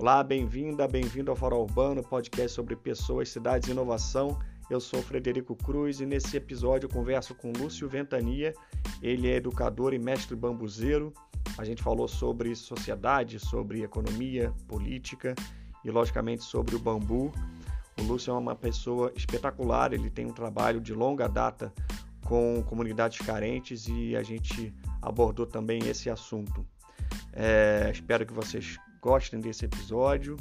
Olá, bem-vinda, bem-vindo ao Farol Urbano, podcast sobre pessoas, cidades e inovação. Eu sou Frederico Cruz e nesse episódio eu converso com Lúcio Ventania. Ele é educador e mestre bambuzeiro. A gente falou sobre sociedade, sobre economia, política e, logicamente, sobre o bambu. O Lúcio é uma pessoa espetacular, ele tem um trabalho de longa data com comunidades carentes e a gente abordou também esse assunto. É, espero que vocês gostem desse episódio.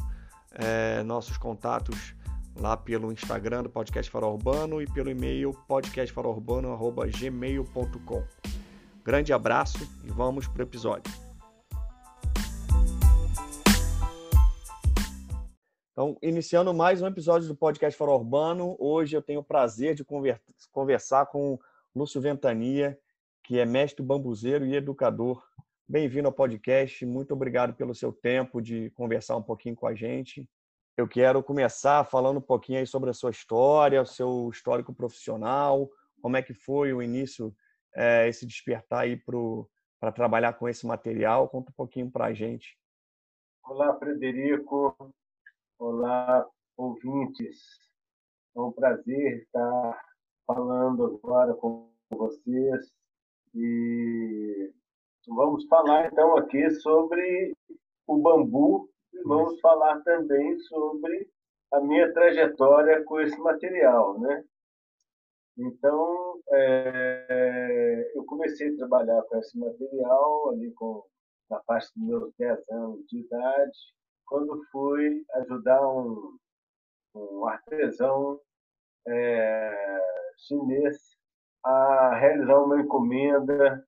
É, nossos contatos lá pelo Instagram do Podcast Farol Urbano e pelo e-mail podcastfarolurbano.gmail.com. Grande abraço e vamos para o episódio. Então, iniciando mais um episódio do Podcast Farol Urbano, hoje eu tenho o prazer de conversar com Lúcio Ventania, que é mestre bambuzeiro e educador Bem-vindo ao podcast. Muito obrigado pelo seu tempo de conversar um pouquinho com a gente. Eu quero começar falando um pouquinho aí sobre a sua história, o seu histórico profissional, como é que foi o início, é, esse despertar aí para trabalhar com esse material. Conta um pouquinho para a gente. Olá, Frederico. Olá, ouvintes. É um prazer estar falando agora com vocês e Vamos falar então aqui sobre o bambu e vamos falar também sobre a minha trajetória com esse material, né? Então, é, eu comecei a trabalhar com esse material ali com na parte dos meus 10 anos de idade, quando fui ajudar um, um artesão é, chinês a realizar uma encomenda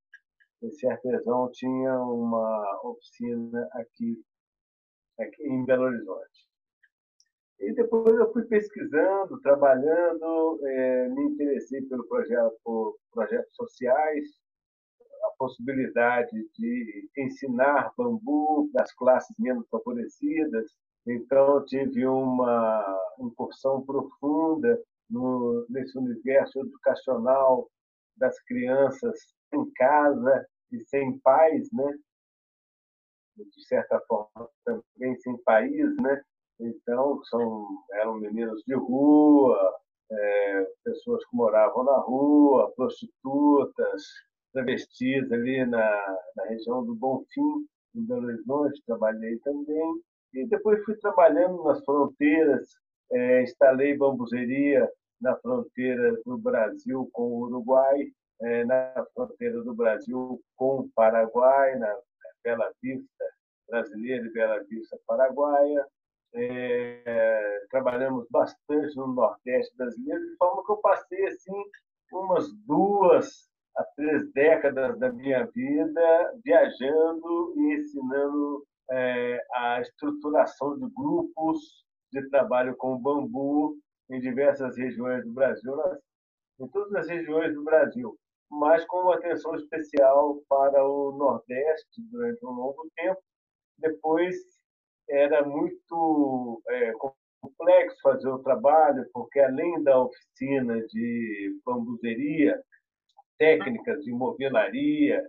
esse artesão tinha uma oficina aqui, aqui em Belo Horizonte. E depois eu fui pesquisando, trabalhando, é, me interessei pelo projeto, por projetos sociais, a possibilidade de ensinar bambu das classes menos favorecidas. Então, tive uma incursão profunda no, nesse universo educacional das crianças em casa e sem pais, né? De certa forma, também sem país, né? Então, são, eram meninos de rua, é, pessoas que moravam na rua, prostitutas, travestis ali na, na região do Bonfim, em Belo Horizonte, trabalhei também. E depois fui trabalhando nas fronteiras, é, instalei bambuzeria na fronteira do Brasil com o Uruguai, é, na fronteira do Brasil com o Paraguai, na Bela Vista brasileira e Bela Vista paraguaia. É, trabalhamos bastante no Nordeste brasileiro, de forma que eu passei assim umas duas a três décadas da minha vida viajando e ensinando é, a estruturação de grupos de trabalho com bambu em diversas regiões do Brasil, em todas as regiões do Brasil mas com uma atenção especial para o Nordeste durante um longo tempo. Depois era muito é, complexo fazer o trabalho, porque além da oficina de bambuzeria, técnicas de mobilaria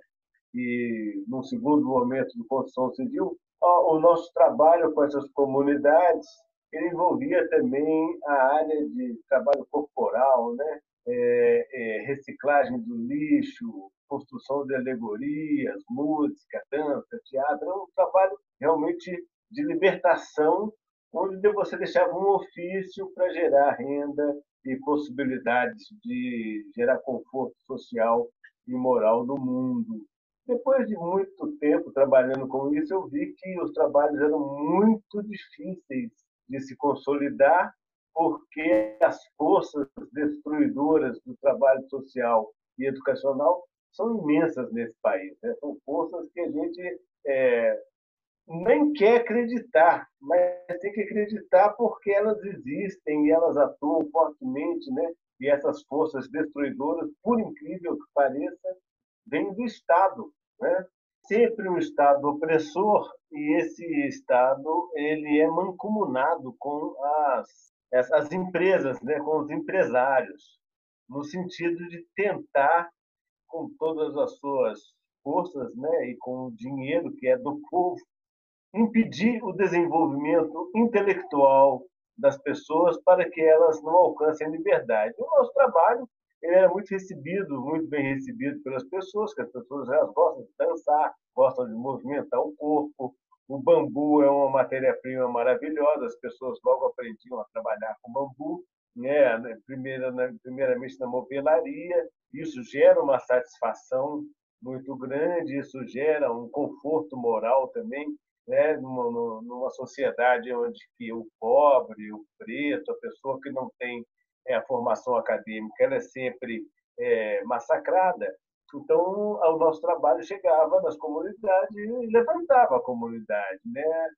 e, no segundo momento, de construção civil, o nosso trabalho com essas comunidades envolvia também a área de trabalho corporal, né? É, é, reciclagem do lixo, construção de alegorias, música, dança, teatro, é um trabalho realmente de libertação, onde você deixava um ofício para gerar renda e possibilidades de gerar conforto social e moral no mundo. Depois de muito tempo trabalhando com isso, eu vi que os trabalhos eram muito difíceis de se consolidar porque as forças destruidoras do trabalho social e educacional são imensas nesse país. Né? São forças que a gente é, nem quer acreditar, mas tem que acreditar porque elas existem e elas atuam fortemente, né? E essas forças destruidoras, por incrível que pareça, vêm do Estado, né? Sempre um Estado opressor e esse Estado ele é mancomunado com as as empresas, né, com os empresários, no sentido de tentar, com todas as suas forças né, e com o dinheiro que é do povo, impedir o desenvolvimento intelectual das pessoas para que elas não alcancem a liberdade. O nosso trabalho ele era muito recebido, muito bem recebido pelas pessoas, que as pessoas elas gostam de dançar, gostam de movimentar o corpo. O bambu é uma matéria-prima maravilhosa, as pessoas logo aprendiam a trabalhar com bambu, né? Primeira, primeiramente na movelaria, isso gera uma satisfação muito grande, isso gera um conforto moral também, né? numa, numa sociedade onde que o pobre, o preto, a pessoa que não tem é, a formação acadêmica, ela é sempre é, massacrada. Então, o nosso trabalho chegava nas comunidades e levantava a comunidade, né?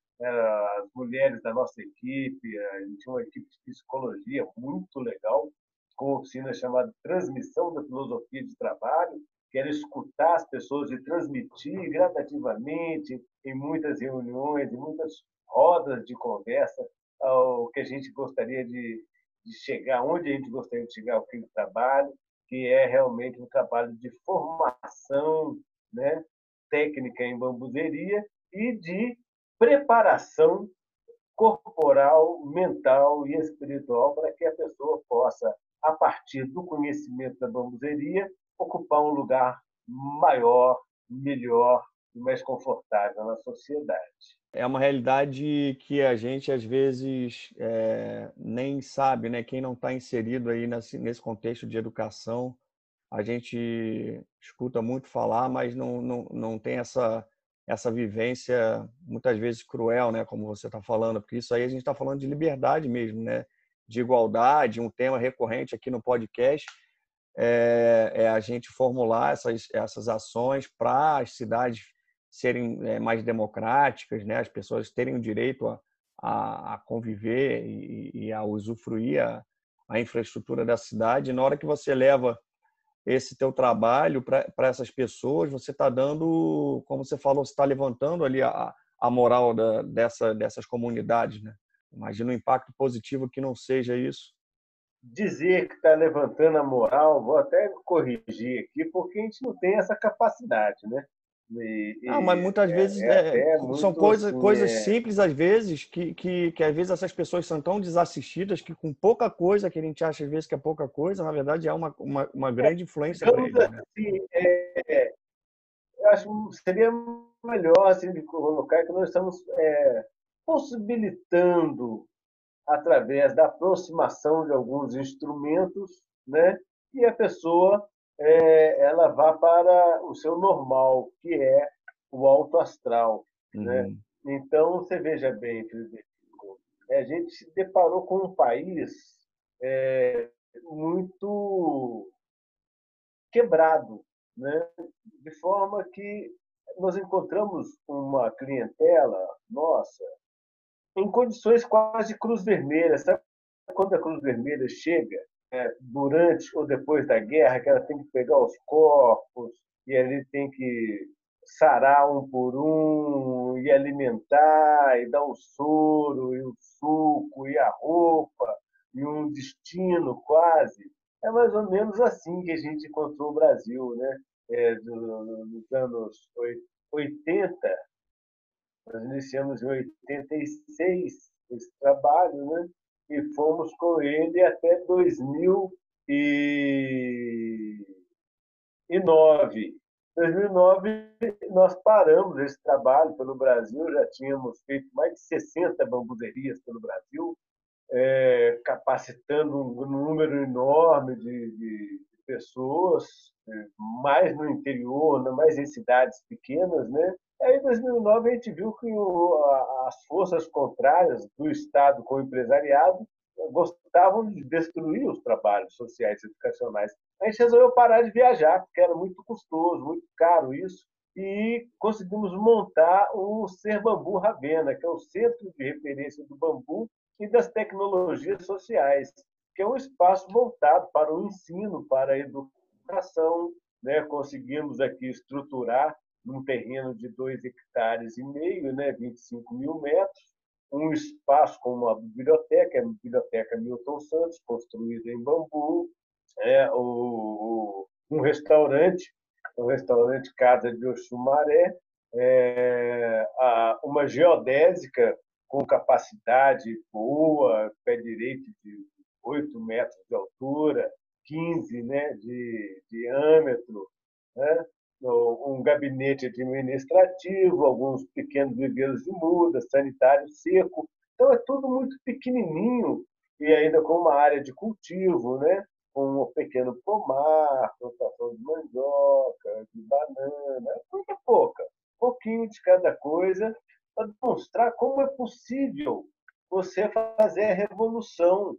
As mulheres da nossa equipe, a gente tinha uma equipe de psicologia muito legal, com oficina chamada Transmissão da Filosofia de Trabalho, que era escutar as pessoas e transmitir gradativamente em muitas reuniões, em muitas rodas de conversa, o que a gente gostaria de, de chegar, onde a gente gostaria de chegar o do trabalho, que é realmente um trabalho de formação né, técnica em bambuzeria e de preparação corporal, mental e espiritual para que a pessoa possa, a partir do conhecimento da bambuzeria, ocupar um lugar maior, melhor e mais confortável na sociedade. É uma realidade que a gente às vezes é, nem sabe, né? Quem não está inserido aí nesse, nesse contexto de educação, a gente escuta muito falar, mas não, não, não tem essa essa vivência muitas vezes cruel, né? Como você está falando, porque isso aí a gente está falando de liberdade mesmo, né? De igualdade, um tema recorrente aqui no podcast é, é a gente formular essas, essas ações para as cidades serem é, mais democráticas, né? as pessoas terem o direito a, a, a conviver e, e, a usufruir a, a infraestrutura da cidade. E na hora que você leva esse teu trabalho para essas pessoas, você está dando, como você falou, você está levantando ali a, a moral da, dessa, dessas comunidades. Né? Imagina um impacto positivo que não seja isso dizer que está levantando a moral, vou até corrigir aqui, porque a gente não tem essa capacidade, né? E, não, mas muitas é, vezes é, é, são coisas, assim, coisas é simples, às vezes, que, que, que às vezes essas pessoas são tão desassistidas que com pouca coisa, que a gente acha às vezes que é pouca coisa, na verdade é uma, uma, uma grande influência para eles. Né? Assim, é, eu acho que seria melhor assim, de colocar que nós estamos é, possibilitando através da aproximação de alguns instrumentos, né? E a pessoa é, ela vá para o seu normal, que é o alto astral, né? uhum. né? Então você veja bem, Frederico, a gente se deparou com um país é, muito quebrado, né? De forma que nós encontramos uma clientela nossa em condições quase cruz vermelha. Sabe quando a cruz vermelha chega é, durante ou depois da guerra, que ela tem que pegar os corpos e ali tem que sarar um por um e alimentar e dar o soro e o suco e a roupa e um destino quase. É mais ou menos assim que a gente encontrou o Brasil, né? É, dos anos 80 nós iniciamos em 86 esse trabalho, né? E fomos com ele até 2009. 2009 nós paramos esse trabalho pelo Brasil, já tínhamos feito mais de 60 bambuzerias pelo Brasil, é, capacitando um número enorme de, de, pessoas, é, mais no interior, mais em cidades pequenas, né? Aí, em 2009, a gente viu que o, as forças contrárias do Estado com o empresariado gostavam de destruir os trabalhos sociais e educacionais. A gente resolveu parar de viajar, porque era muito custoso, muito caro isso, e conseguimos montar o Ser Bambu Ravena, que é o centro de referência do bambu e das tecnologias sociais, que é um espaço voltado para o ensino, para a educação. Né? Conseguimos aqui estruturar num terreno de 2 hectares e meio, né, 25 mil metros, um espaço com uma biblioteca, a biblioteca Milton Santos, construída em bambu, é, o, um restaurante, um restaurante Casa de Oxumaré, é, uma geodésica com capacidade boa, pé direito de 8 metros de altura, 15 né, de diâmetro, né? Um gabinete administrativo, alguns pequenos viveiros de muda, sanitário seco. Então, é tudo muito pequenininho e ainda com uma área de cultivo, né? com um pequeno pomar, plantação de mandioca, de banana, muito pouca, pouquinho de cada coisa, para demonstrar como é possível você fazer a revolução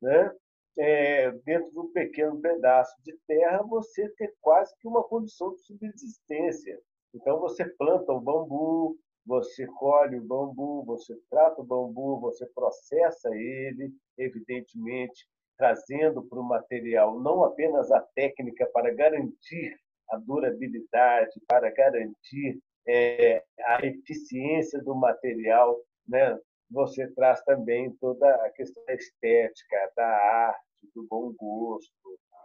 né? É, dentro de um pequeno pedaço de terra, você ter quase que uma condição de subsistência. Então, você planta o bambu, você colhe o bambu, você trata o bambu, você processa ele, evidentemente, trazendo para o material não apenas a técnica para garantir a durabilidade, para garantir é, a eficiência do material, né? você traz também toda a questão da estética, da arte, do bom gosto,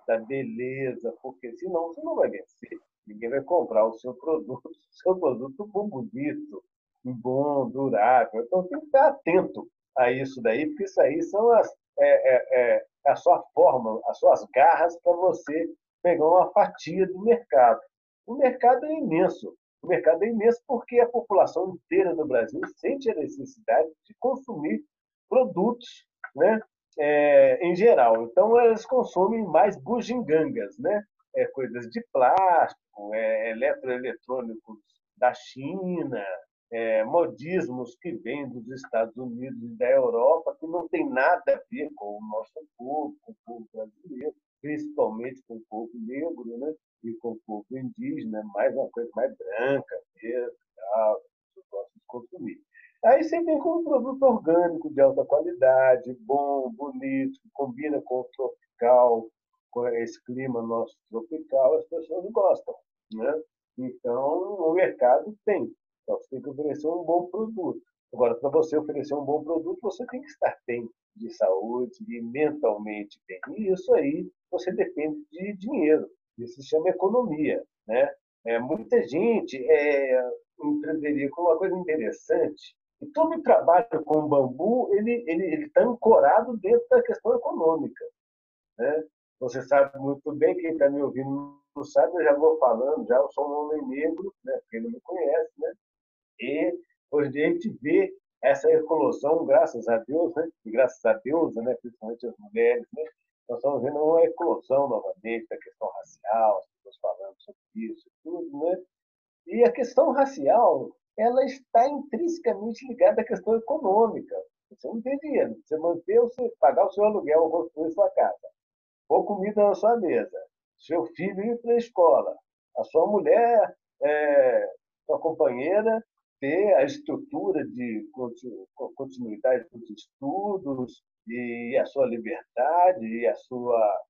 da beleza, porque senão você não vai vencer. Ninguém vai comprar o seu produto, o seu produto bom, bonito, bom, durável. Então tem que estar atento a isso daí, porque isso aí são as, é, é, é a sua forma, as suas garras para você pegar uma fatia do mercado. O mercado é imenso. O mercado é imenso porque a população inteira do Brasil sente a necessidade de consumir produtos né, é, em geral. Então, elas consomem mais bugigangas, né? É, coisas de plástico, é, eletroeletrônicos da China, é, modismos que vêm dos Estados Unidos e da Europa, que não tem nada a ver com o nosso povo, com o povo brasileiro, principalmente com o povo negro, né? e com o povo indígena, mais uma coisa mais branca mesmo, tal, que de consumir. Aí você vem com um produto orgânico de alta qualidade, bom, bonito, que combina com o tropical, com esse clima nosso tropical, as pessoas gostam. Né? Então, o mercado tem. Então, você tem que oferecer um bom produto. Agora, para você oferecer um bom produto, você tem que estar bem de saúde e mentalmente bem. E isso aí você depende de dinheiro. Isso se chama economia. Né? É, muita gente é, empreenderia com uma coisa interessante e todo o trabalho com bambu ele ele está ancorado dentro da questão econômica, né? Você sabe muito bem quem está me ouvindo não sabe, eu já vou falando, já eu sou um homem negro, né? Quem não me conhece, né? E hoje a gente vê essa eclosão, graças a Deus, né? E graças a Deus, né? Principalmente as mulheres, né? Nós estamos vendo uma eclosão novamente da questão racial, as pessoas falando sobre isso, tudo, né? E a questão racial ela está intrinsecamente ligada à questão econômica. Você não tem dinheiro. Você manter, você pagar o seu aluguel, construir sua casa, pôr comida na sua mesa, seu filho ir para a escola, a sua mulher, é, sua companheira, ter a estrutura de continuidade dos estudos e a sua liberdade e a sua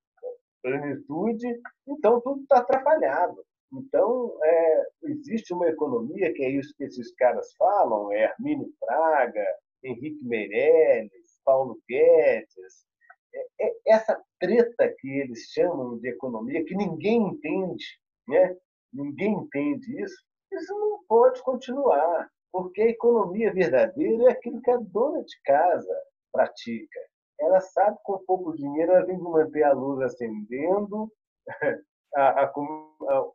plenitude, então tudo está atrapalhado. Então, é, existe uma economia, que é isso que esses caras falam, é Hermínio Fraga, Henrique Meirelles, Paulo Guedes, é, é essa treta que eles chamam de economia, que ninguém entende, né? ninguém entende isso, isso não pode continuar, porque a economia verdadeira é aquilo que a dona de casa pratica. Ela sabe que com pouco dinheiro ela tem que manter a luz acendendo, a, a, a,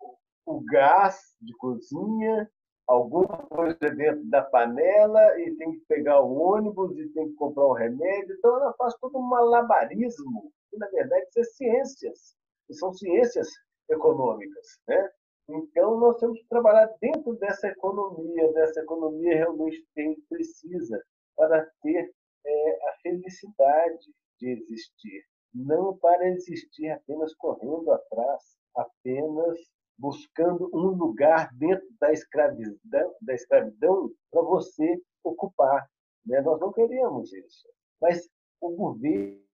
o gás de cozinha, alguma coisa dentro da panela e tem que pegar o ônibus e tem que comprar um remédio. Então, ela faz todo um malabarismo, que, na verdade, são ciências, são ciências econômicas. Né? Então, nós temos que trabalhar dentro dessa economia, dessa economia realmente tem, precisa para ter é, a felicidade de existir, não para existir apenas correndo atrás, apenas buscando um lugar dentro da escravidão, da escravidão para você ocupar. Né? Nós não queremos isso. Mas o governo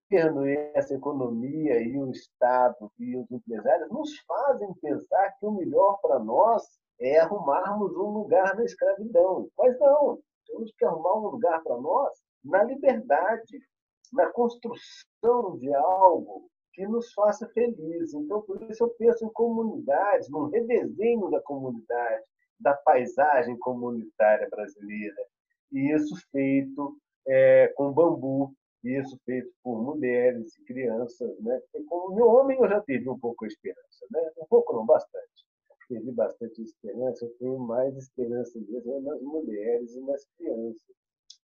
essa economia e o Estado e os empresários nos fazem pensar que o melhor para nós é arrumarmos um lugar na escravidão. Mas não, temos que arrumar um lugar para nós na liberdade, na construção de algo que nos faça felizes. Então, por isso eu penso em comunidades, num redesenho da comunidade. da paisagem comunitária brasileira. E isso feito é, com bambu, isso feito por mulheres e crianças. Né? como homem eu já tive um pouco de esperança, né? um pouco não, bastante. Tive bastante esperança, eu tenho mais esperança mesmo nas mulheres e nas crianças.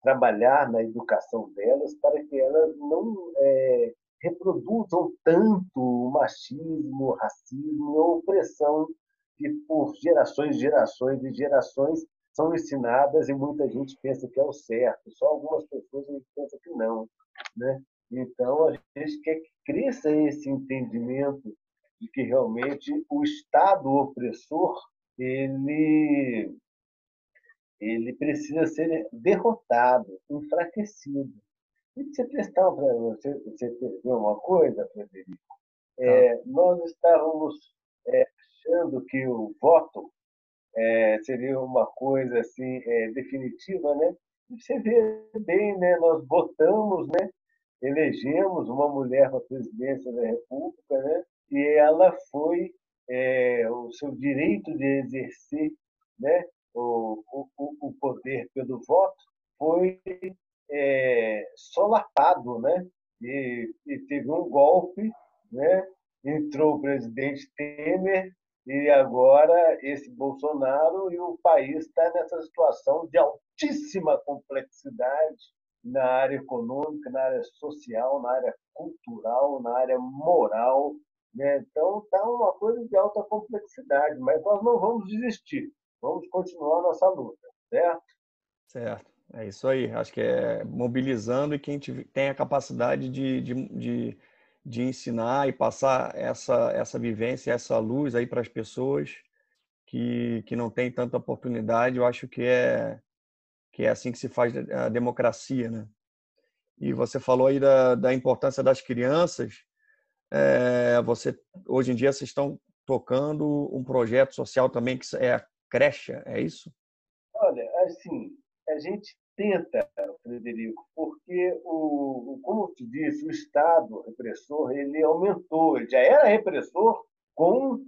Trabalhar na educação delas para que elas não é, reproduzam tanto o machismo, o racismo, a opressão que por gerações, gerações e gerações são ensinadas e muita gente pensa que é o certo, só algumas pessoas pensam que não, né? Então a gente quer que cresça esse entendimento de que realmente o Estado opressor ele ele precisa ser derrotado, enfraquecido. Você prestar para você, você percebeu uma coisa, Frederico? É, tá. nós estávamos é, achando que o voto é, seria uma coisa assim é, definitiva, né? E você vê bem, né? Nós votamos, né? Elegemos uma mulher para a presidência da República, né? E ela foi é, o seu direito de exercer, né? O, o, o poder pelo voto foi é, solapado, né? E, e, teve um golpe, né? Entrou o presidente Temer e agora esse Bolsonaro e o país está nessa situação de altíssima complexidade na área econômica, na área social, na área cultural, na área moral. Né? Então está uma coisa de alta complexidade, mas nós não vamos desistir, vamos continuar nossa luta, certo? Certo. É isso aí. Acho que é mobilizando e quem tem a capacidade de, de, de, de ensinar e passar essa, essa vivência, essa luz aí para as pessoas que, que não têm tanta oportunidade, eu acho que é, que é assim que se faz a democracia, né? E você falou aí da, da importância das crianças. É, você hoje em dia vocês estão tocando um projeto social também que é a creche, é isso? Olha, assim, a gente tenta, Frederico, porque, o, como eu te disse, o Estado repressor ele aumentou, ele já era repressor com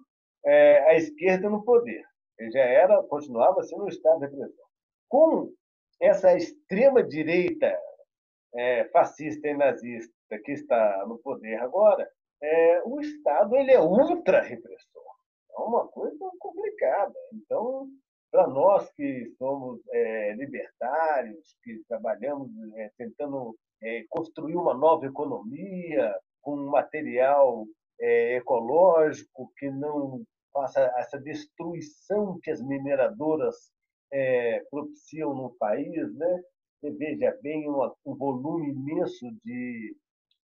é, a esquerda no poder. Ele já era, continuava sendo um Estado repressor. Com essa extrema-direita é, fascista e nazista que está no poder agora, é, o Estado ele é ultra-repressor. É uma coisa complicada. Então, para nós que somos é, libertários, que trabalhamos é, tentando é, construir uma nova economia com material é, ecológico que não faça essa destruição que as mineradoras é, propiciam no país, né? Você veja bem uma, um volume imenso de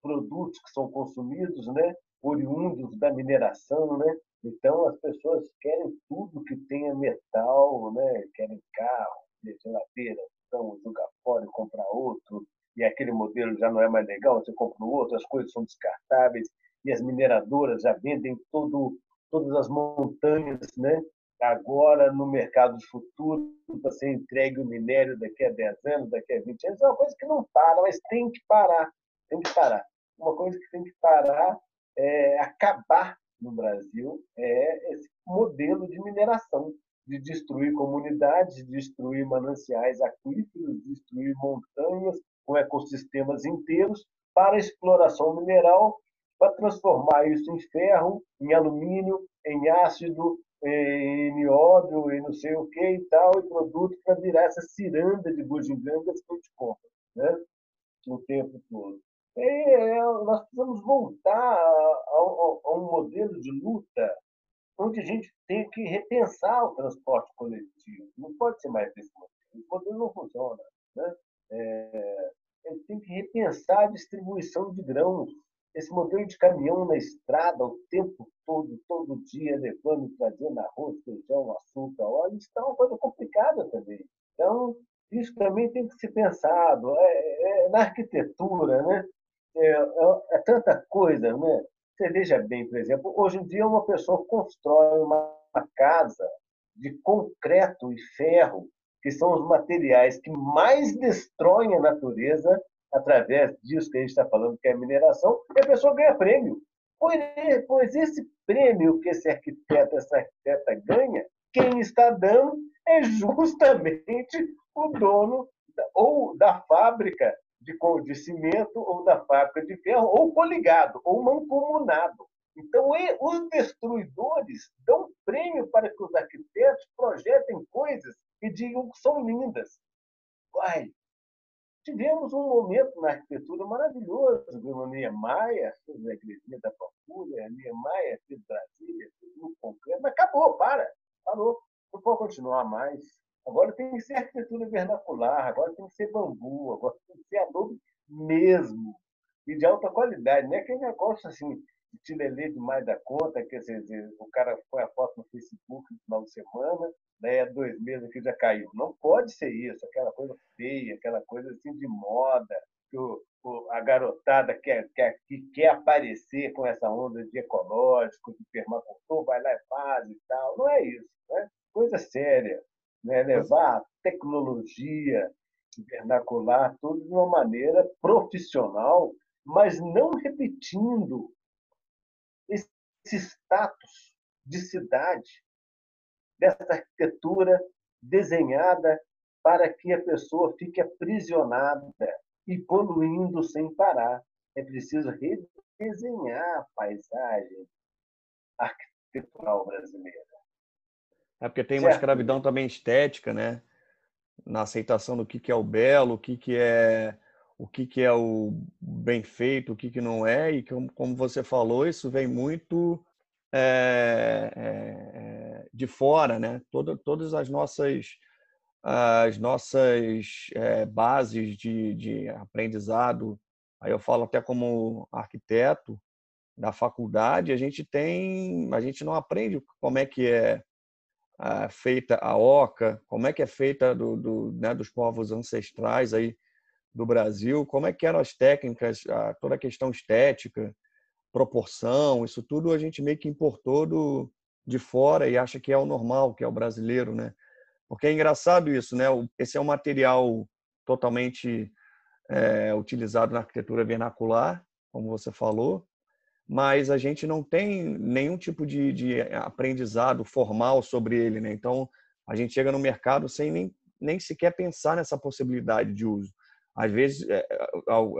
produtos que são consumidos, né? Oriundos da mineração, né? Então, as pessoas querem tudo que tenha metal, né? querem carro, geladeira, então jogar fora e comprar outro, e aquele modelo já não é mais legal, você compra outro, as coisas são descartáveis, e as mineradoras já vendem todo, todas as montanhas, né? agora no mercado futuro, para ser entregue o minério daqui a 10 anos, daqui a 20 anos, é uma coisa que não para, mas tem que parar, tem que parar. Uma coisa que tem que parar é acabar no Brasil é esse modelo de mineração, de destruir comunidades, de destruir mananciais aquíferos, destruir montanhas com ecossistemas inteiros para exploração mineral, para transformar isso em ferro, em alumínio, em ácido, em nióbio e não sei o que e tal, e produto para virar essa ciranda de bugigangas que a gente compra né? o tempo todo. É, nós precisamos voltar a, a, a, um modelo de luta onde a gente tem que repensar o transporte coletivo. Não pode ser mais desse modelo. Esse modelo não funciona. Né? É, a gente tem que repensar a distribuição de grãos. Esse modelo de caminhão na estrada o tempo todo, todo dia, levando trazendo arroz, feijão, açúcar, óleo, isso é uma coisa complicada também. Então, isso também tem que ser pensado. É, é, na arquitetura, né? É, é, é tanta coisa, né? Você veja bem, por exemplo, hoje em dia uma pessoa constrói uma casa de concreto e ferro, que são os materiais que mais destroem a natureza através disso que a gente está falando, que é a mineração, e a pessoa ganha prêmio. Pois esse prêmio que esse arquiteto, essa arquiteta ganha, quem está dando é justamente o dono ou da fábrica de, de cimento, ou da fábrica de ferro, ou coligado, ou mancomunado. Então, os destruidores dão prêmio para que os arquitetos projetem coisas e digam que são lindas. Uai, tivemos um momento na arquitetura maravilhoso, viu? Niemeyer a igreja da Pampulha, Niemeyer fez Brasília, fez no concreto, mas acabou, para, parou. Não pode continuar mais. Agora tem que ser arquitetura vernacular, agora tem que ser bambu, agora tem que ser adobe mesmo, e de alta qualidade. Não é aquele negócio assim, de tilelê demais da conta, que dizer, o cara põe a foto no Facebook no final de semana, daí há dois meses que já caiu. Não pode ser isso, aquela coisa feia, aquela coisa assim de moda, que o, o, a garotada quer, quer, que quer aparecer com essa onda de ecológico, de permacultor, vai lá e faz e tal. Não é isso. Né? Coisa séria né? levar a tecnologia vernacular, tudo de uma maneira profissional, mas não repetindo esse status de cidade, dessa arquitetura desenhada para que a pessoa fique aprisionada e poluindo sem parar. É preciso redesenhar a paisagem arquitetural brasileira. É porque tem uma escravidão também estética, né? Na aceitação do que, que é o belo, o que, que é o que, que é o bem feito, o que, que não é, e como, como você falou, isso vem muito é, é, de fora, né? Todo, todas as nossas as nossas é, bases de, de aprendizado, aí eu falo até como arquiteto da faculdade, a gente tem, a gente não aprende como é que é ah, feita a oca, como é que é feita do, do né, dos povos ancestrais aí do Brasil, como é que eram as técnicas, a, toda a questão estética, proporção, isso tudo a gente meio que importou do, de fora e acha que é o normal, que é o brasileiro, né? Porque é engraçado isso, né? Esse é um material totalmente é, utilizado na arquitetura vernacular, como você falou, mas a gente não tem nenhum tipo de, de aprendizado formal sobre ele, né? Então, a gente chega no mercado sem nem, nem sequer pensar nessa possibilidade de uso. Às vezes, é,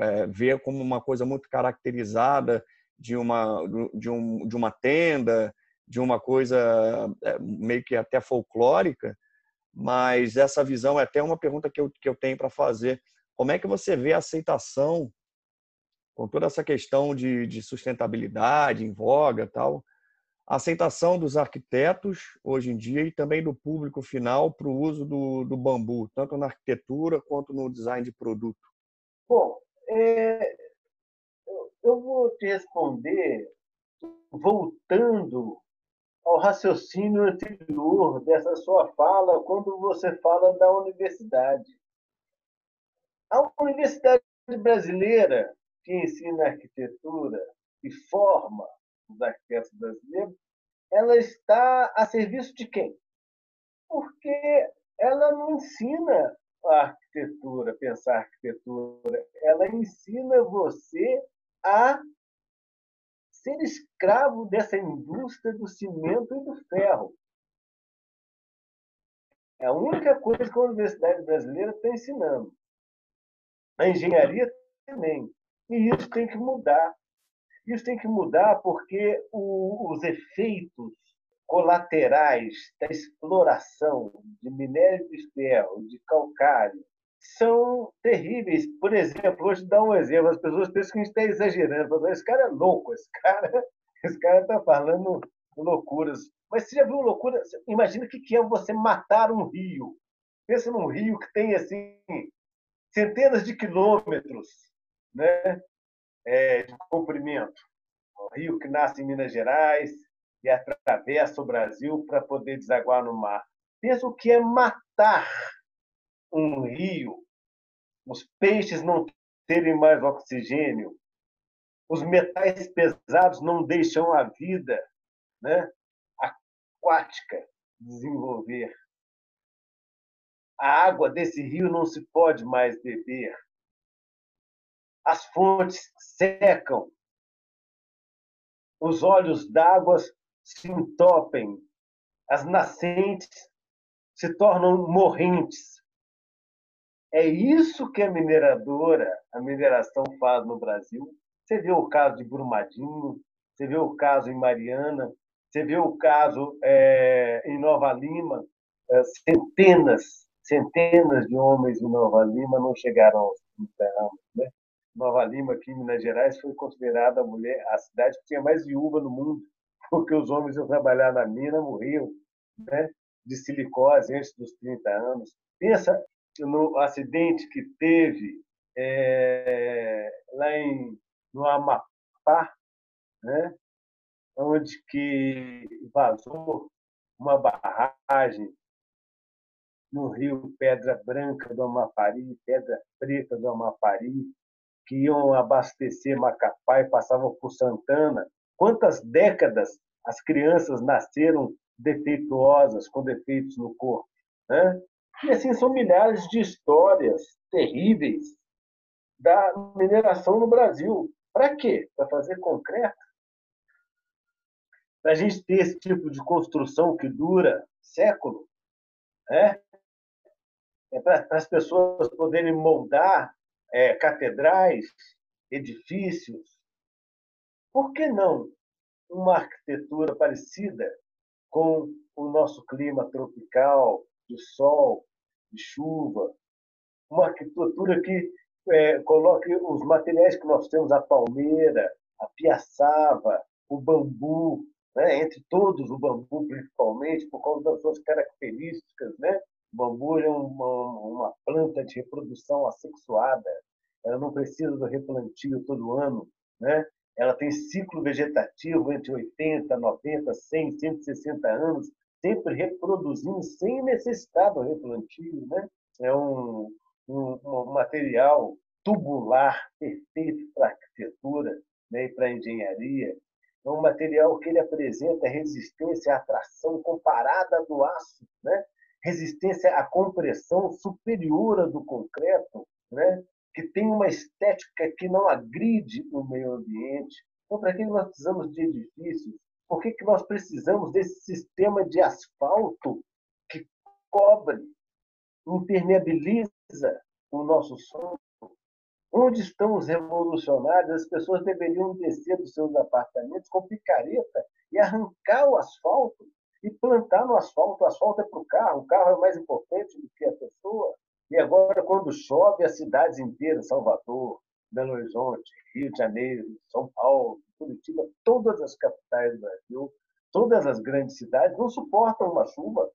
é, vê como uma coisa muito caracterizada de uma, de, um, de uma tenda, de uma coisa é, meio que até folclórica, mas essa visão é até uma pergunta que eu, que eu tenho para fazer. Como é que você vê a aceitação com toda essa questão de, de sustentabilidade em voga tal, a aceitação dos arquitetos hoje em dia e também do público final para o uso do, do, bambu, tanto na arquitetura quanto no design de produto? Bom, é, eu vou te responder voltando ao raciocínio anterior dessa sua fala, quando você fala da universidade. A universidade brasileira que ensina arquitetura e forma os arquitetos brasileiros, ela está a serviço de quem? Porque ela não ensina a arquitetura, pensar a arquitetura, ela ensina você a ser escravo dessa indústria do cimento e do ferro. É a única coisa que a Universidade Brasileira está ensinando. A engenharia também. E isso tem que mudar. Isso tem que mudar porque o, os efeitos colaterais da exploração de minério de ferro, de calcário, são terríveis. Por exemplo, vou te dar um exemplo. As pessoas pensam que a gente está exagerando. Esse cara é louco, esse cara esse cara está falando loucuras. Mas você já viu loucura? Imagina o que é você matar um rio. Pensa num rio que tem assim centenas de quilômetros né, é, de comprimento. O rio que nasce em Minas Gerais e atravessa o Brasil para poder desaguar no mar. Pensa o que é matar um rio, os peixes não terem mais oxigênio, os metais pesados não deixam a vida né, aquática desenvolver. A água desse rio não se pode mais beber as fontes secam, os olhos d'água se entopem, as nascentes se tornam morrentes. É isso que a mineradora, a mineração faz no Brasil. Você vê o caso de Brumadinho, você vê o caso em Mariana, você vê o caso é, em Nova Lima, é, centenas, centenas de homens em Nova Lima não chegaram aos 30 anos. Né? Nova Lima, aqui em Minas Gerais, foi considerada a mulher a cidade que tinha mais viúva no mundo, porque os homens iam trabalhar na mina, morriam né, de silicose antes dos 30 anos. Pensa no acidente que teve é, lá em, no Amapá, né, onde que vazou uma barragem no rio Pedra Branca do Amapari, Pedra Preta do Amapari, que iam abastecer Macapá e passavam por Santana. Quantas décadas as crianças nasceram defeituosas, com defeitos no corpo? Né? E assim são milhares de histórias terríveis da mineração no Brasil. Para quê? Para fazer concreto? Para a gente ter esse tipo de construção que dura século? Né? É para as pessoas poderem moldar é, catedrais, edifícios. Por que não uma arquitetura parecida com o nosso clima tropical, de sol, de chuva? Uma arquitetura que é, coloque os materiais que nós temos, a palmeira, a piaçava, o bambu, né? entre todos o bambu principalmente, por causa das suas características, né? O bambu é uma, uma planta de reprodução assexuada. Ela não precisa do replantio todo ano, né? Ela tem ciclo vegetativo entre 80, 90, 100, 160 anos, sempre reproduzindo sem necessidade do replantio, né? É um, um, um material tubular perfeito para arquitetura né, e para engenharia. É um material que ele apresenta resistência à atração comparada do aço, né? Resistência à compressão superior do concreto, né? que tem uma estética que não agride o meio ambiente. Então, para que nós precisamos de edifícios? Por que, que nós precisamos desse sistema de asfalto que cobre, impermeabiliza o nosso solo? Onde estão os revolucionários? As pessoas deveriam descer dos seus apartamentos com picareta e arrancar o asfalto e plantar no asfalto. O asfalto é para o carro, o carro é mais importante do que a pessoa. E agora, quando chove, as cidades inteiras, Salvador, Belo Horizonte, Rio de Janeiro, São Paulo, Curitiba, todas as capitais do Brasil, todas as grandes cidades não suportam uma chuva,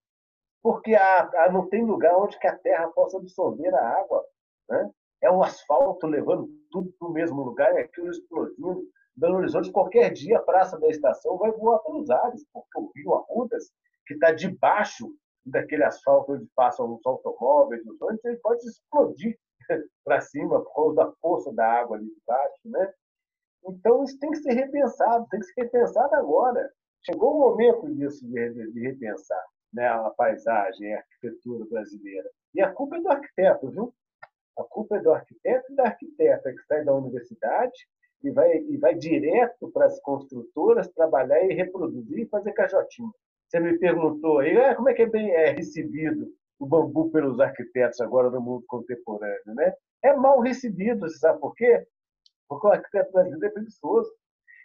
porque a, não tem lugar onde que a terra possa absorver a água. Né? É o asfalto levando tudo para o mesmo lugar e aquilo explodindo. Belo Horizonte, qualquer dia, a Praça da Estação vai voar pelos ares, porque o Rio Arrudas, que está debaixo daquele asfalto onde passam os automóveis, os ônibus, ele pode explodir para cima por causa da força da água ali de baixo, né? Então, isso tem que ser repensado, tem que ser repensado agora. Chegou o momento disso, de, de repensar né, a paisagem, a arquitetura brasileira. E a culpa é do arquiteto, viu? A culpa é do arquiteto e da arquiteta que sai da universidade e vai, e vai direto para as construtoras trabalhar e reproduzir e fazer cajotinho. Você me perguntou aí ah, como é que é bem é, recebido o bambu pelos arquitetos agora no mundo contemporâneo, né? É mal recebido, você sabe por quê? Porque o arquiteto brasileiro é preguiçoso.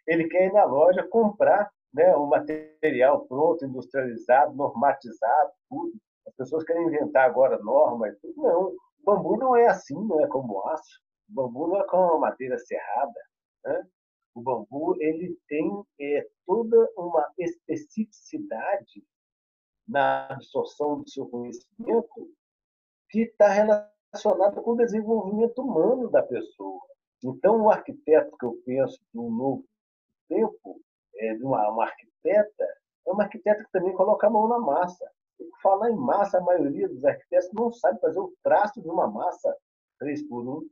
Ele quer ir na loja comprar né, o material pronto, industrializado, normatizado, tudo. As pessoas querem inventar agora normas. Não, o bambu não é assim, não é como aço. O bambu não é como uma madeira serrada. Né? O bambu ele tem é, toda uma especificidade na absorção do seu conhecimento que está relacionada com o desenvolvimento humano da pessoa. Então, o arquiteto que eu penso de um novo tempo, é, de uma, uma arquiteta, é uma arquiteta que também coloca a mão na massa. E falar em massa, a maioria dos arquitetos não sabe fazer o traço de uma massa 3 por 1.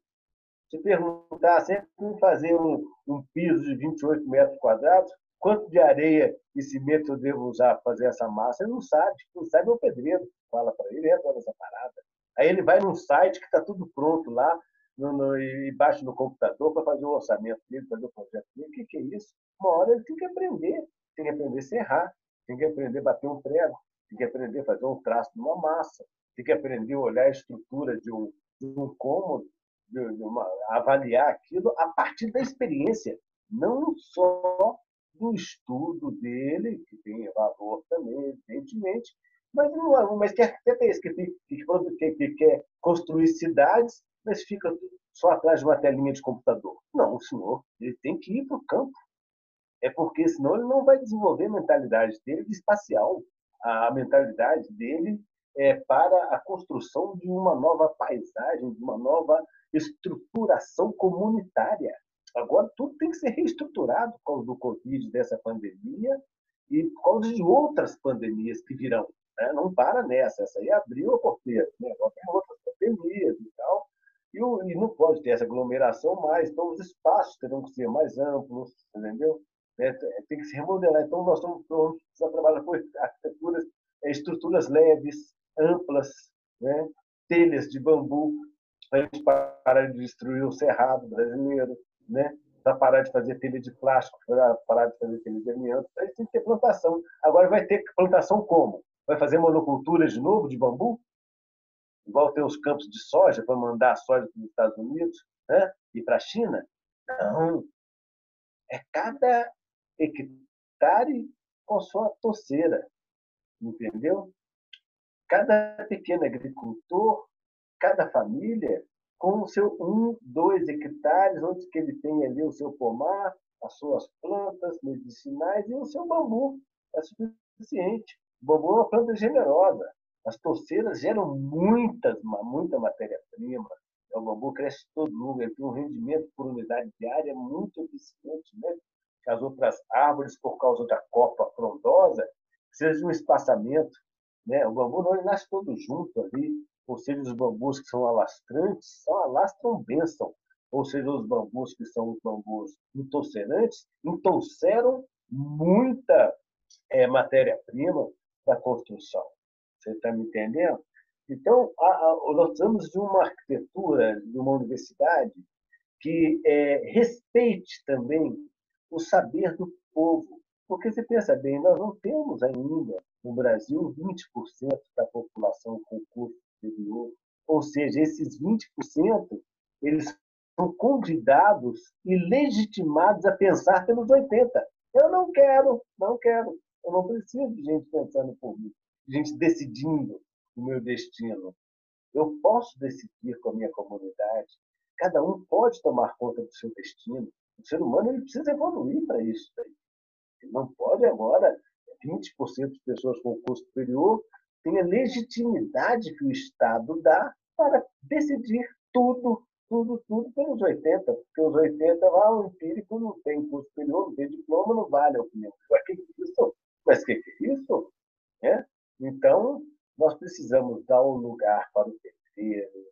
Se perguntar sempre fazer um, um piso de 28 metros quadrados, quanto de areia e cimento eu devo usar para fazer essa massa? Ele não sabe. Quem sabe é o pedreiro. Fala para ele, entra nessa parada. Aí ele vai num site que está tudo pronto lá, no, no, e baixa no computador para fazer o orçamento dele, fazer o projeto dele. O que, que é isso? Uma hora ele tem que aprender. Tem que aprender a serrar, tem que aprender a bater um prego, tem que aprender a fazer um traço de uma massa, tem que aprender a olhar a estrutura de um, de um cômodo, de, uma, avaliar aquilo a partir da experiência, não só do estudo dele, que tem valor também, evidentemente, mas, não, mas quer, quer ter isso, que, que, que, quer construir cidades, mas fica só atrás de uma telinha de computador. Não, o senhor ele tem que ir para o campo. É porque senão ele não vai desenvolver a mentalidade dele de espacial. A mentalidade dele é para a construção de uma nova paisagem, de uma nova estruturação comunitária. Agora, tudo tem que ser reestruturado por causa do Covid, dessa pandemia, e por causa de outras pandemias que virão. Né? Não para nessa. Essa aí abriu a porteira. Né? Agora tem outras pandemias e tal. E, e, não pode ter essa aglomeração mais. Então, os espaços terão que ser mais amplos, entendeu? É, tem que se remodelar. Então, nós estamos precisando trabalhar com arquiteturas, é, estruturas leves, amplas, né? telhas de bambu, gente parar de destruir o cerrado brasileiro, né? para parar de fazer telha de plástico, para parar de fazer telha de amianto. A gente tem que ter plantação. Agora vai ter plantação como? Vai fazer monocultura de novo de bambu? Igual tem os campos de soja para mandar a soja para os Estados Unidos né? e para a China? Não. É cada hectare com sua toceira. Entendeu? Cada pequeno agricultor, cada família, com o seu um, dois hectares, onde que ele tem ali o seu pomar, as suas plantas medicinais e o seu bambu. É suficiente. O bambu é uma planta generosa. As torceiras geram muitas, muita matéria-prima. O bambu cresce todo mundo, ele tem um rendimento por unidade diária muito eficiente. Né? As outras árvores, por causa da copa frondosa, precisam de um espaçamento. Né? O bambu não nasce todo junto ali, ou seja, os bambus que são alastrantes, são alastram bênção. Ou seja, os bambus que são os bambus entorcerantes, entorceram muita é, matéria-prima da construção. Você está me entendendo? Então, a, a, nós precisamos de uma arquitetura, de uma universidade que é, respeite também o saber do povo. Porque você pensa bem, nós não temos ainda no Brasil 20% da população com curso Ou seja, esses 20% eles são convidados e legitimados a pensar pelos 80%. Eu não quero, não quero. Eu não preciso de gente pensando por mim, de gente decidindo o meu destino. Eu posso decidir com a minha comunidade. Cada um pode tomar conta do seu destino. O ser humano ele precisa evoluir para isso. Ele não pode agora 20% de pessoas com curso superior tem a legitimidade que o Estado dá para decidir tudo, tudo, tudo pelos 80, porque os 80 lá o empírico não tem curso superior, não tem diploma, não vale a opinião. Mas que é isso? Mas que é isso? É? Então, nós precisamos dar um lugar para o pedreiro,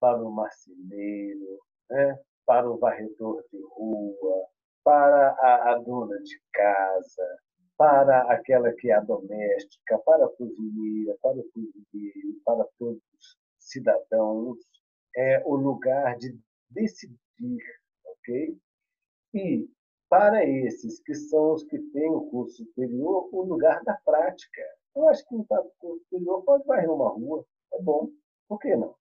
para o marceneiro, né? para o varredor de rua, para a, a dona de casa, para aquela que é a doméstica, para a cozinheira, para o cozinheiro, para todos os cidadãos, é o lugar de decidir, ok? E para esses que são os que têm o curso superior, o lugar da prática. Eu acho que um curso superior pode varrer uma rua, é bom. Por que não?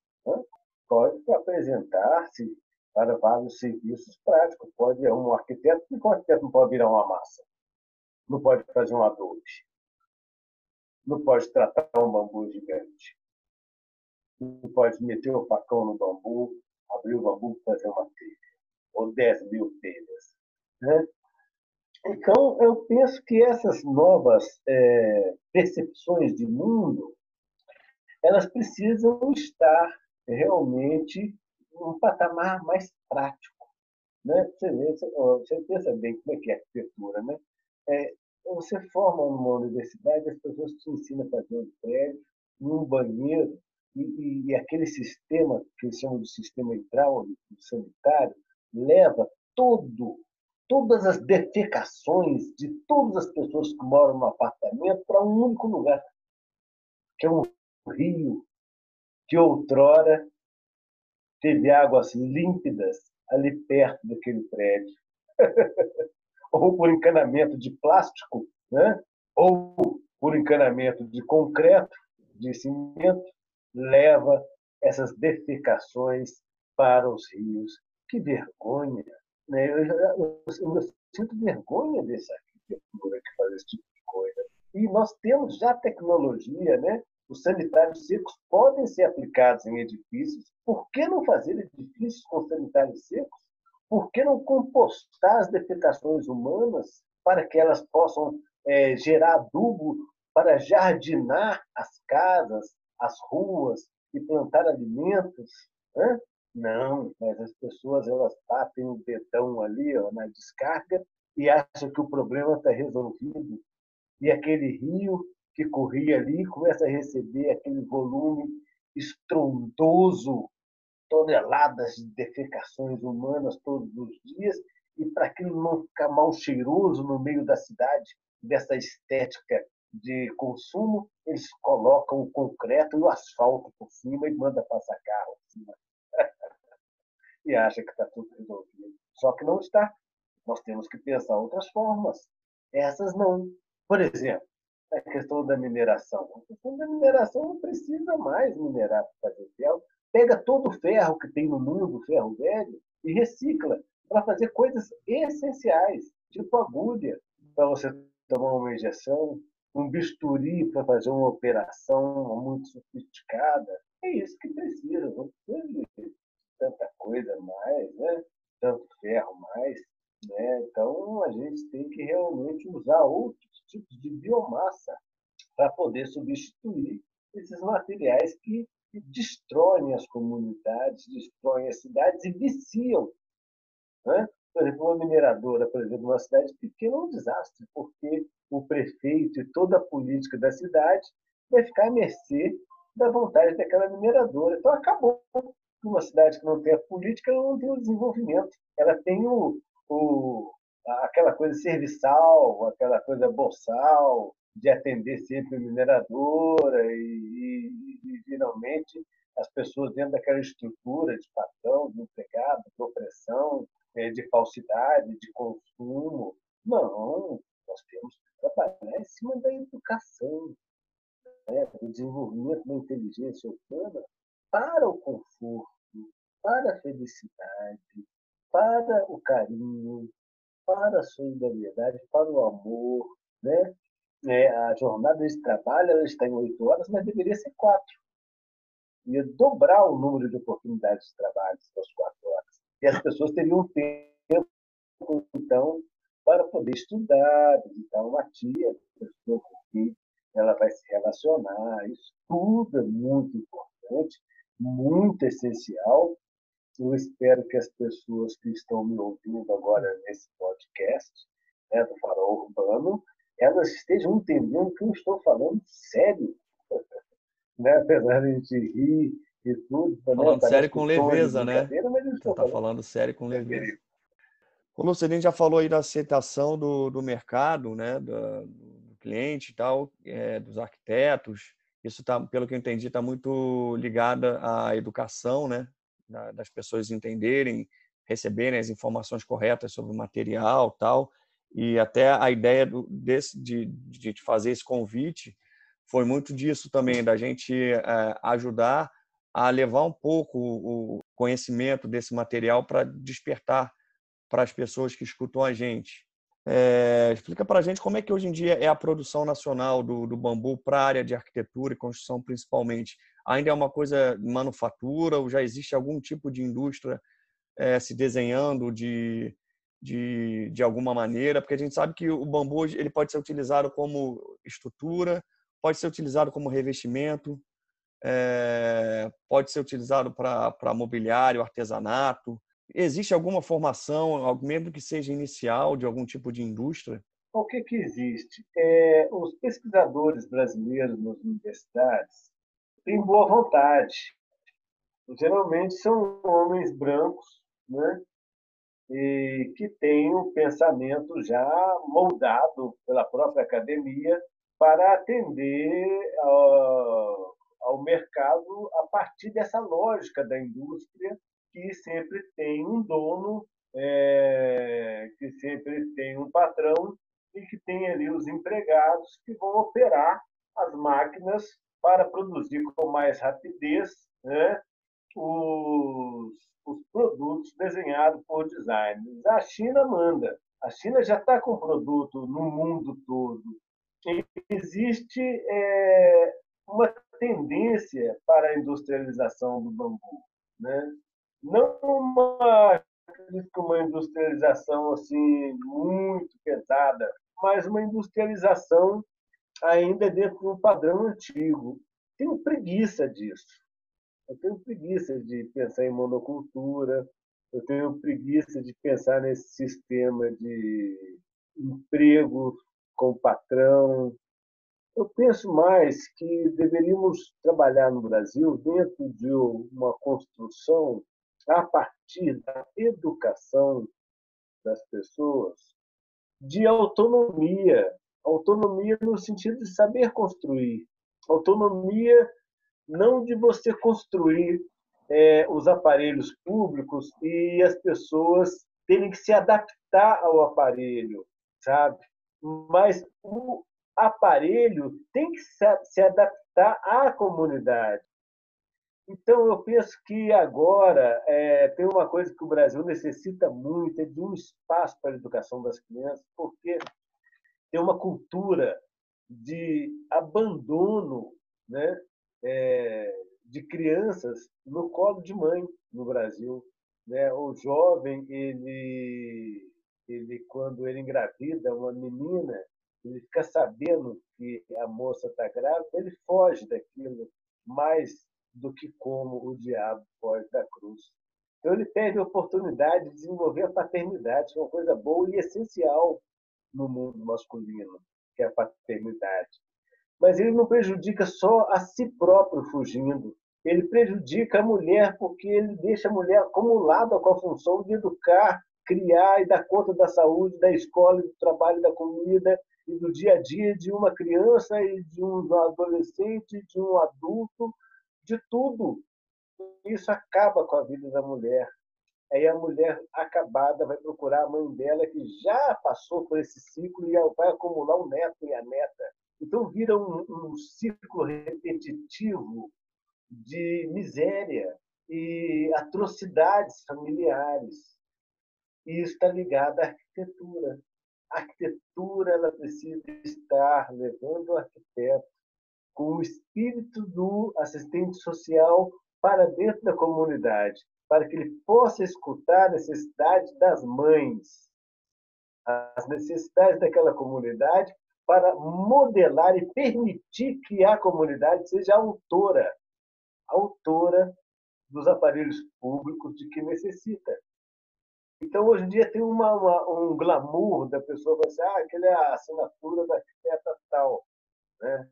Pode apresentar-se para vários serviços práticos. Pode um arquiteto, porque um arquiteto não pode virar uma massa. Não pode fazer um adobe. Não pode tratar um bambu gigante. Não pode meter o facão no bambu, abrir o bambu e fazer uma telha. Ou 10 mil telhas. Né? Então, eu penso que essas novas é, percepções de mundo, elas precisam estar realmente um patamar mais prático. Né? Você, vê, você pensa bem como é que é a arquitetura. Né? É, você forma numa universidade, as pessoas te ensinam a fazer um prédio, um banheiro, e, e, e aquele sistema, que eles chamam de sistema hidráulico, sanitário, leva todo todas as defecações de todas as pessoas que moram no apartamento para um único lugar, que é um rio que outrora teve águas límpidas ali perto daquele prédio. ou por encanamento de plástico, né? ou por encanamento de concreto, de cimento, leva essas defecações para os rios. Que vergonha! Né? Eu, eu, eu, sinto vergonha dessa arquitetura que faz esse tipo de coisa. E nós temos já tecnologia, né? Os sanitários secos podem ser aplicados em edifícios. Por que não fazer edifícios com sanitários secos? Por que não compostar as defecações humanas para que elas possam é, gerar adubo para jardinar as casas, as ruas e plantar alimentos? Né? Não, mas as pessoas elas batem o dedão ali ó, na descarga e acham que o problema está resolvido. E aquele rio que corria ali começa a receber aquele volume estrondoso, toneladas de defecações humanas todos os dias, e para aquilo não ficar mal cheiroso no meio da cidade, dessa estética de consumo, eles colocam o concreto e o asfalto por cima e manda passar carro por cima. e acha que está tudo resolvido. Só que não está. Nós temos que pensar outras formas. Essas não. Por exemplo, a questão da mineração. A questão da mineração não precisa mais minerar para fazer ferro. Pega todo o ferro que tem no mundo, ferro velho, e recicla para fazer coisas essenciais, tipo agulha para você tomar uma injeção, um bisturi para fazer uma operação muito sofisticada. É isso que precisa, não precisa de tanta coisa mais, né? tanto ferro mais. Né? Então, a gente tem que realmente usar outros tipos de biomassa para poder substituir esses materiais que, que destroem as comunidades, destroem as cidades e viciam. Né? Por exemplo, uma mineradora, por exemplo, uma cidade pequena é um desastre, porque o prefeito e toda a política da cidade vai ficar à mercê da vontade daquela mineradora. Então, acabou. Uma cidade que não tem a política, ela não tem o desenvolvimento. Ela tem o, o, aquela coisa serviçal, aquela coisa boçal, de atender sempre a mineradora e, e, e, as pessoas dentro daquela estrutura de patrão, de empregado, de opressão, é, de falsidade, de consumo. Não, nós temos que trabalhar em cima da educação, né, do desenvolvimento da inteligência humana para o conforto, para a felicidade, para o carinho, para a solidariedade, para o amor. Né? É, a jornada de trabalho está em oito horas, mas deveria ser quatro. Ia dobrar o número de oportunidades de trabalho das quatro horas. E as pessoas teriam tempo, então, para poder estudar, visitar uma tia, pessoa com quem ela vai se relacionar. Isso tudo é muito importante, muito essencial eu espero que as pessoas que estão me ouvindo agora nesse podcast, né, do Farol Urbano, elas estejam entendendo que eu estou falando sério. né? Apesar de a gente rir e tudo. Falando sério com leveza, né? Você está falando sério com leveza. O Luciano já falou aí da aceitação do, do mercado, né, do, do cliente e tal, é, dos arquitetos. Isso tá, pelo que eu entendi, está muito ligada à educação, né? das pessoas entenderem, receberem as informações corretas sobre o material tal. E até a ideia do, desse, de, de fazer esse convite foi muito disso também, da gente é, ajudar a levar um pouco o conhecimento desse material para despertar para as pessoas que escutam a gente. É, explica para a gente como é que hoje em dia é a produção nacional do, do bambu para a área de arquitetura e construção, principalmente. Ainda é uma coisa manufatura ou já existe algum tipo de indústria é, se desenhando de, de, de alguma maneira? Porque a gente sabe que o bambu ele pode ser utilizado como estrutura, pode ser utilizado como revestimento, é, pode ser utilizado para mobiliário, artesanato. Existe alguma formação, mesmo que seja inicial, de algum tipo de indústria? O que, que existe? É, os pesquisadores brasileiros nas universidades têm boa vontade. Geralmente são homens brancos, né? E que têm um pensamento já moldado pela própria academia para atender ao, ao mercado a partir dessa lógica da indústria que sempre tem um dono, é, que sempre tem um patrão e que tem ali os empregados que vão operar as máquinas para produzir com mais rapidez né, os, os produtos desenhados por designers. A China manda. A China já está com produto no mundo todo. Existe é, uma tendência para a industrialização do bambu. Né? Não uma, uma industrialização assim muito pesada, mas uma industrialização ainda dentro de um padrão antigo. Tenho preguiça disso. Eu tenho preguiça de pensar em monocultura, eu tenho preguiça de pensar nesse sistema de emprego com patrão. Eu penso mais que deveríamos trabalhar no Brasil dentro de uma construção a partir da educação das pessoas de autonomia, autonomia no sentido de saber construir, autonomia não de você construir é, os aparelhos públicos e as pessoas terem que se adaptar ao aparelho, sabe? Mas o aparelho tem que se adaptar à comunidade. Então, eu penso que agora é, tem uma coisa que o Brasil necessita muito, é de um espaço para a educação das crianças, porque tem uma cultura de abandono né, é, de crianças no colo de mãe no Brasil. Né? O jovem, ele, ele quando ele engravida uma menina, ele fica sabendo que a moça está grávida, ele foge daquilo mais do que como o diabo foge da cruz. Então ele perde a oportunidade de desenvolver a paternidade, que é uma coisa boa e essencial no mundo masculino, que é a paternidade. Mas ele não prejudica só a si próprio fugindo, ele prejudica a mulher porque ele deixa a mulher acumulada com a função de educar, criar e dar conta da saúde, da escola, do trabalho, da comida e do dia a dia de uma criança e de um adolescente, de um adulto, de tudo. Isso acaba com a vida da mulher. Aí a mulher acabada vai procurar a mãe dela que já passou por esse ciclo e vai acumular um neto e a neta. Então vira um, um ciclo repetitivo de miséria e atrocidades familiares. E isso está ligado à arquitetura. A arquitetura ela precisa estar levando o arquiteto com o espírito do assistente social para dentro da comunidade, para que ele possa escutar a necessidade das mães, as necessidades daquela comunidade, para modelar e permitir que a comunidade seja autora, autora dos aparelhos públicos de que necessita. Então, hoje em dia, tem uma, uma, um glamour da pessoa falar assim, ah, aquele é a assinatura da arquiteta tal. Né?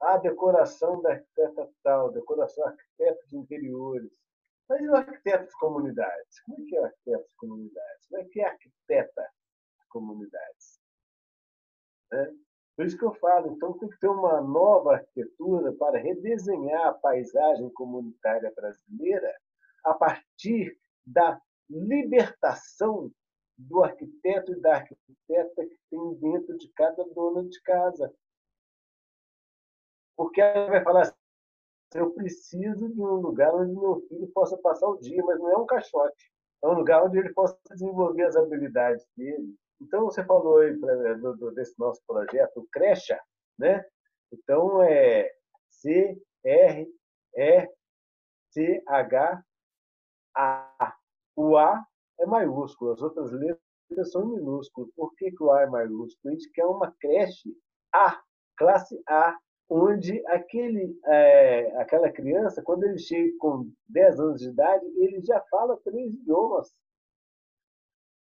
a decoração da arquiteta tal, decoração arquiteto de interiores. Mas e o arquiteto de comunidades? Como é que é o arquiteto de comunidades? Como é que é arquiteta de comunidades? É? Por isso que eu falo, então tem que ter uma nova arquitetura para redesenhar a paisagem comunitária brasileira a partir da libertação do arquiteto e da arquiteta que tem dentro de cada dona de casa, porque ela vai falar assim, eu preciso de um lugar onde meu filho possa passar o dia, mas não é um caixote. É um lugar onde ele possa desenvolver as habilidades dele. Então, você falou aí do, do, desse nosso projeto, Crecha, né? Então, é C-R-E-C-H-A. O A é maiúsculo, as outras letras são minúsculas. Por que, que o A é maiúsculo? A gente quer uma creche A, classe A, onde aquele, é, aquela criança, quando ele chega com 10 anos de idade, ele já fala três idiomas.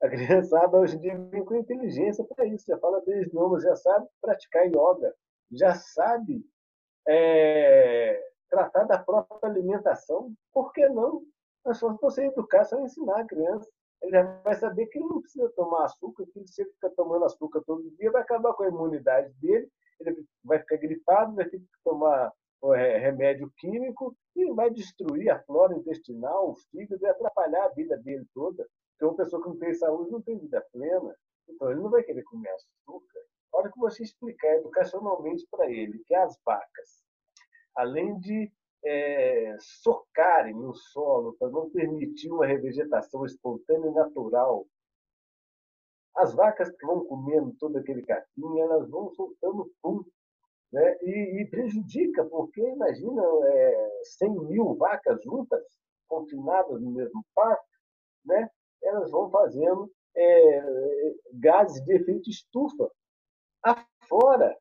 A criançada hoje em dia vem com inteligência para isso, já fala três idiomas, já sabe praticar yoga, já sabe é, tratar da própria alimentação. Por que não? É só você educar, só ensinar a criança. Ele já vai saber que ele não precisa tomar açúcar, que se ele ficar tomando açúcar todo dia, vai acabar com a imunidade dele ele vai ficar gripado, vai ter que tomar remédio químico e vai destruir a flora intestinal, o fígado e atrapalhar a vida dele toda. Porque uma pessoa que não tem saúde não tem vida plena. Então ele não vai querer comer açúcar, A hora que você explicar educacionalmente para ele que as vacas, além de é, socarem no solo para não permitir uma revegetação espontânea e natural, as vacas que vão comendo todo aquele capim, elas vão soltando pum, né? E, e, prejudica, porque imagina é, 100 mil vacas juntas, confinadas no mesmo parque, né? Elas vão fazendo é, gases de efeito estufa afora.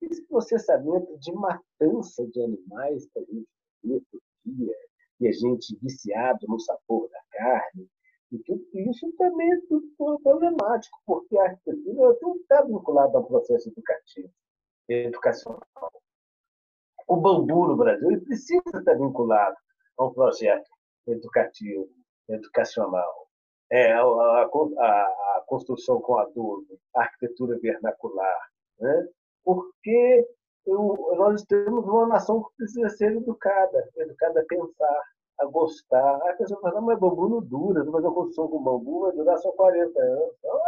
Esse processamento de matança de animais que a gente vê por dia, e a gente viciado no sabor da carne, e tudo isso também é tudo problemático, porque a arquitetura não está vinculada ao processo educativo, educacional. O bambu no Brasil ele precisa estar vinculado a um projeto educativo, educacional. É, a, a, a construção com adubo, a arquitetura vernacular. Né? Porque eu, nós temos uma nação que precisa ser educada, educada a pensar, a gostar. A pessoa fala, mas bambu não dura, mas a construção com bambu vai durar só 40 anos. Então,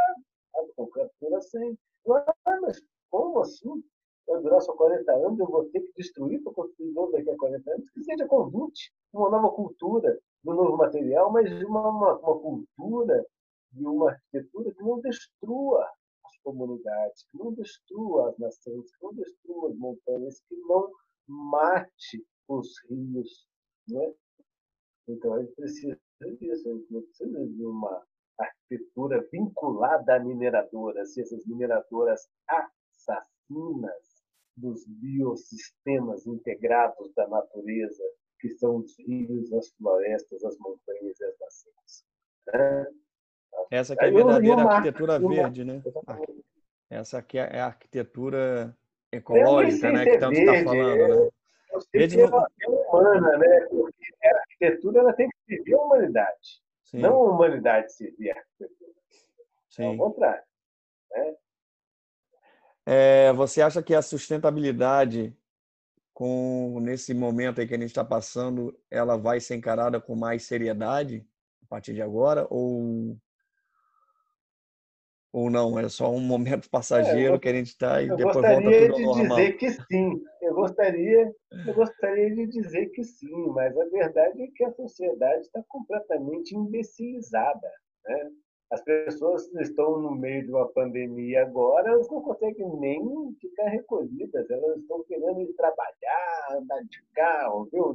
a concretura sem. Mas como assim? Vai durar só 40 anos, eu vou ter que destruir para construir novo daqui a 40 anos? Que seja 20, uma nova cultura, um novo material, mas uma, uma, uma cultura e uma arquitetura que não destrua as comunidades, que não destrua as nações, que não destrua as montanhas, que não mate os rios. Né? Então, a gente precisa disso, a gente não precisa de uma arquitetura vinculada a mineradoras, e essas mineradoras assassinas dos biossistemas integrados da natureza, que são os rios, as florestas, as montanhas e as nascentes. Né? Essa é a verdadeira arquitetura verde, né? Essa aqui é a arquitetura ecológica, né? Que tanto está falando, né? Verde não... é humana, né? Porque a arquitetura ela tem que servir a humanidade. Sim. Não a humanidade servir a arquitetura. Sim. É ao contrário. Né? É, você acha que a sustentabilidade, com nesse momento aí que a gente está passando, ela vai ser encarada com mais seriedade a partir de agora? Ou, ou não? É só um momento passageiro é, eu, que a gente está e depois volta tudo ao normal? Eu gostaria de dizer que sim. Eu gostaria, eu gostaria de dizer que sim, mas a verdade é que a sociedade está completamente imbecilizada. Né? As pessoas estão no meio de uma pandemia agora, elas não conseguem nem ficar recolhidas, elas estão querendo ir trabalhar, andar de carro, ver o.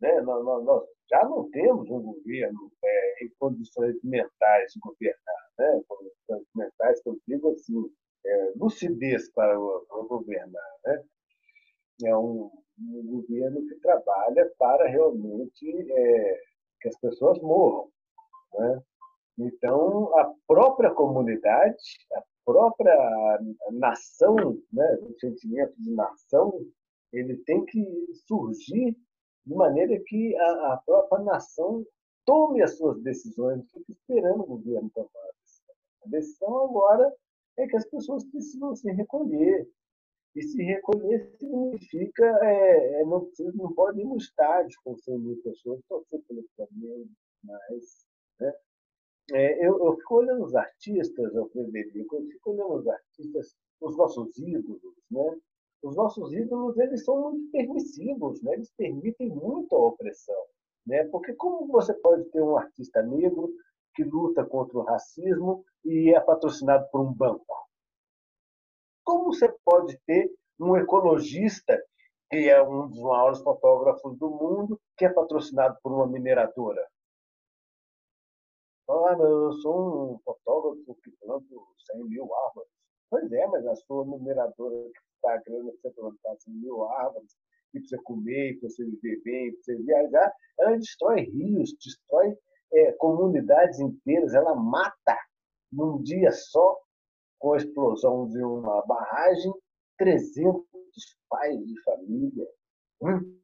Né? Nós, nós, já não temos um governo é, em condições mentais de governar, né? condições mentais que eu digo assim, é, lucidez para governar. Né? É um, um, governo que trabalha para realmente é, que as pessoas morram. Né? Então, a própria comunidade, a própria nação, né, o sentimento de nação, ele tem que surgir de maneira que a, a própria nação tome as suas decisões, fique esperando o governo tomar. A decisão agora é que as pessoas precisam se recolher. E se recolher significa é, é não, não pode ir no estádio com 100 mil pessoas, torcer pelo Flamengo, mas né, é, eu, eu, fico olhando os artistas, eu Frederico, eu fico olhando os artistas, os nossos ídolos, né? Os nossos ídolos, eles são muito permissivos, né? Eles permitem muito a opressão, né? Porque como você pode ter um artista negro que luta contra o racismo e é patrocinado por um banco? Como você pode ter um ecologista que é um dos maiores fotógrafos do mundo, que é patrocinado por uma mineradora? Ah, eu sou um fotógrafo que planto 100 mil árvores. Pois é, mas a sua numeradora que está grana para você plantar 100 mil árvores, e para você comer, para você viver bem, para você viajar, ela destrói rios, destrói é, comunidades inteiras, ela mata num dia só, com a explosão de uma barragem, 300 pais de família. Hum?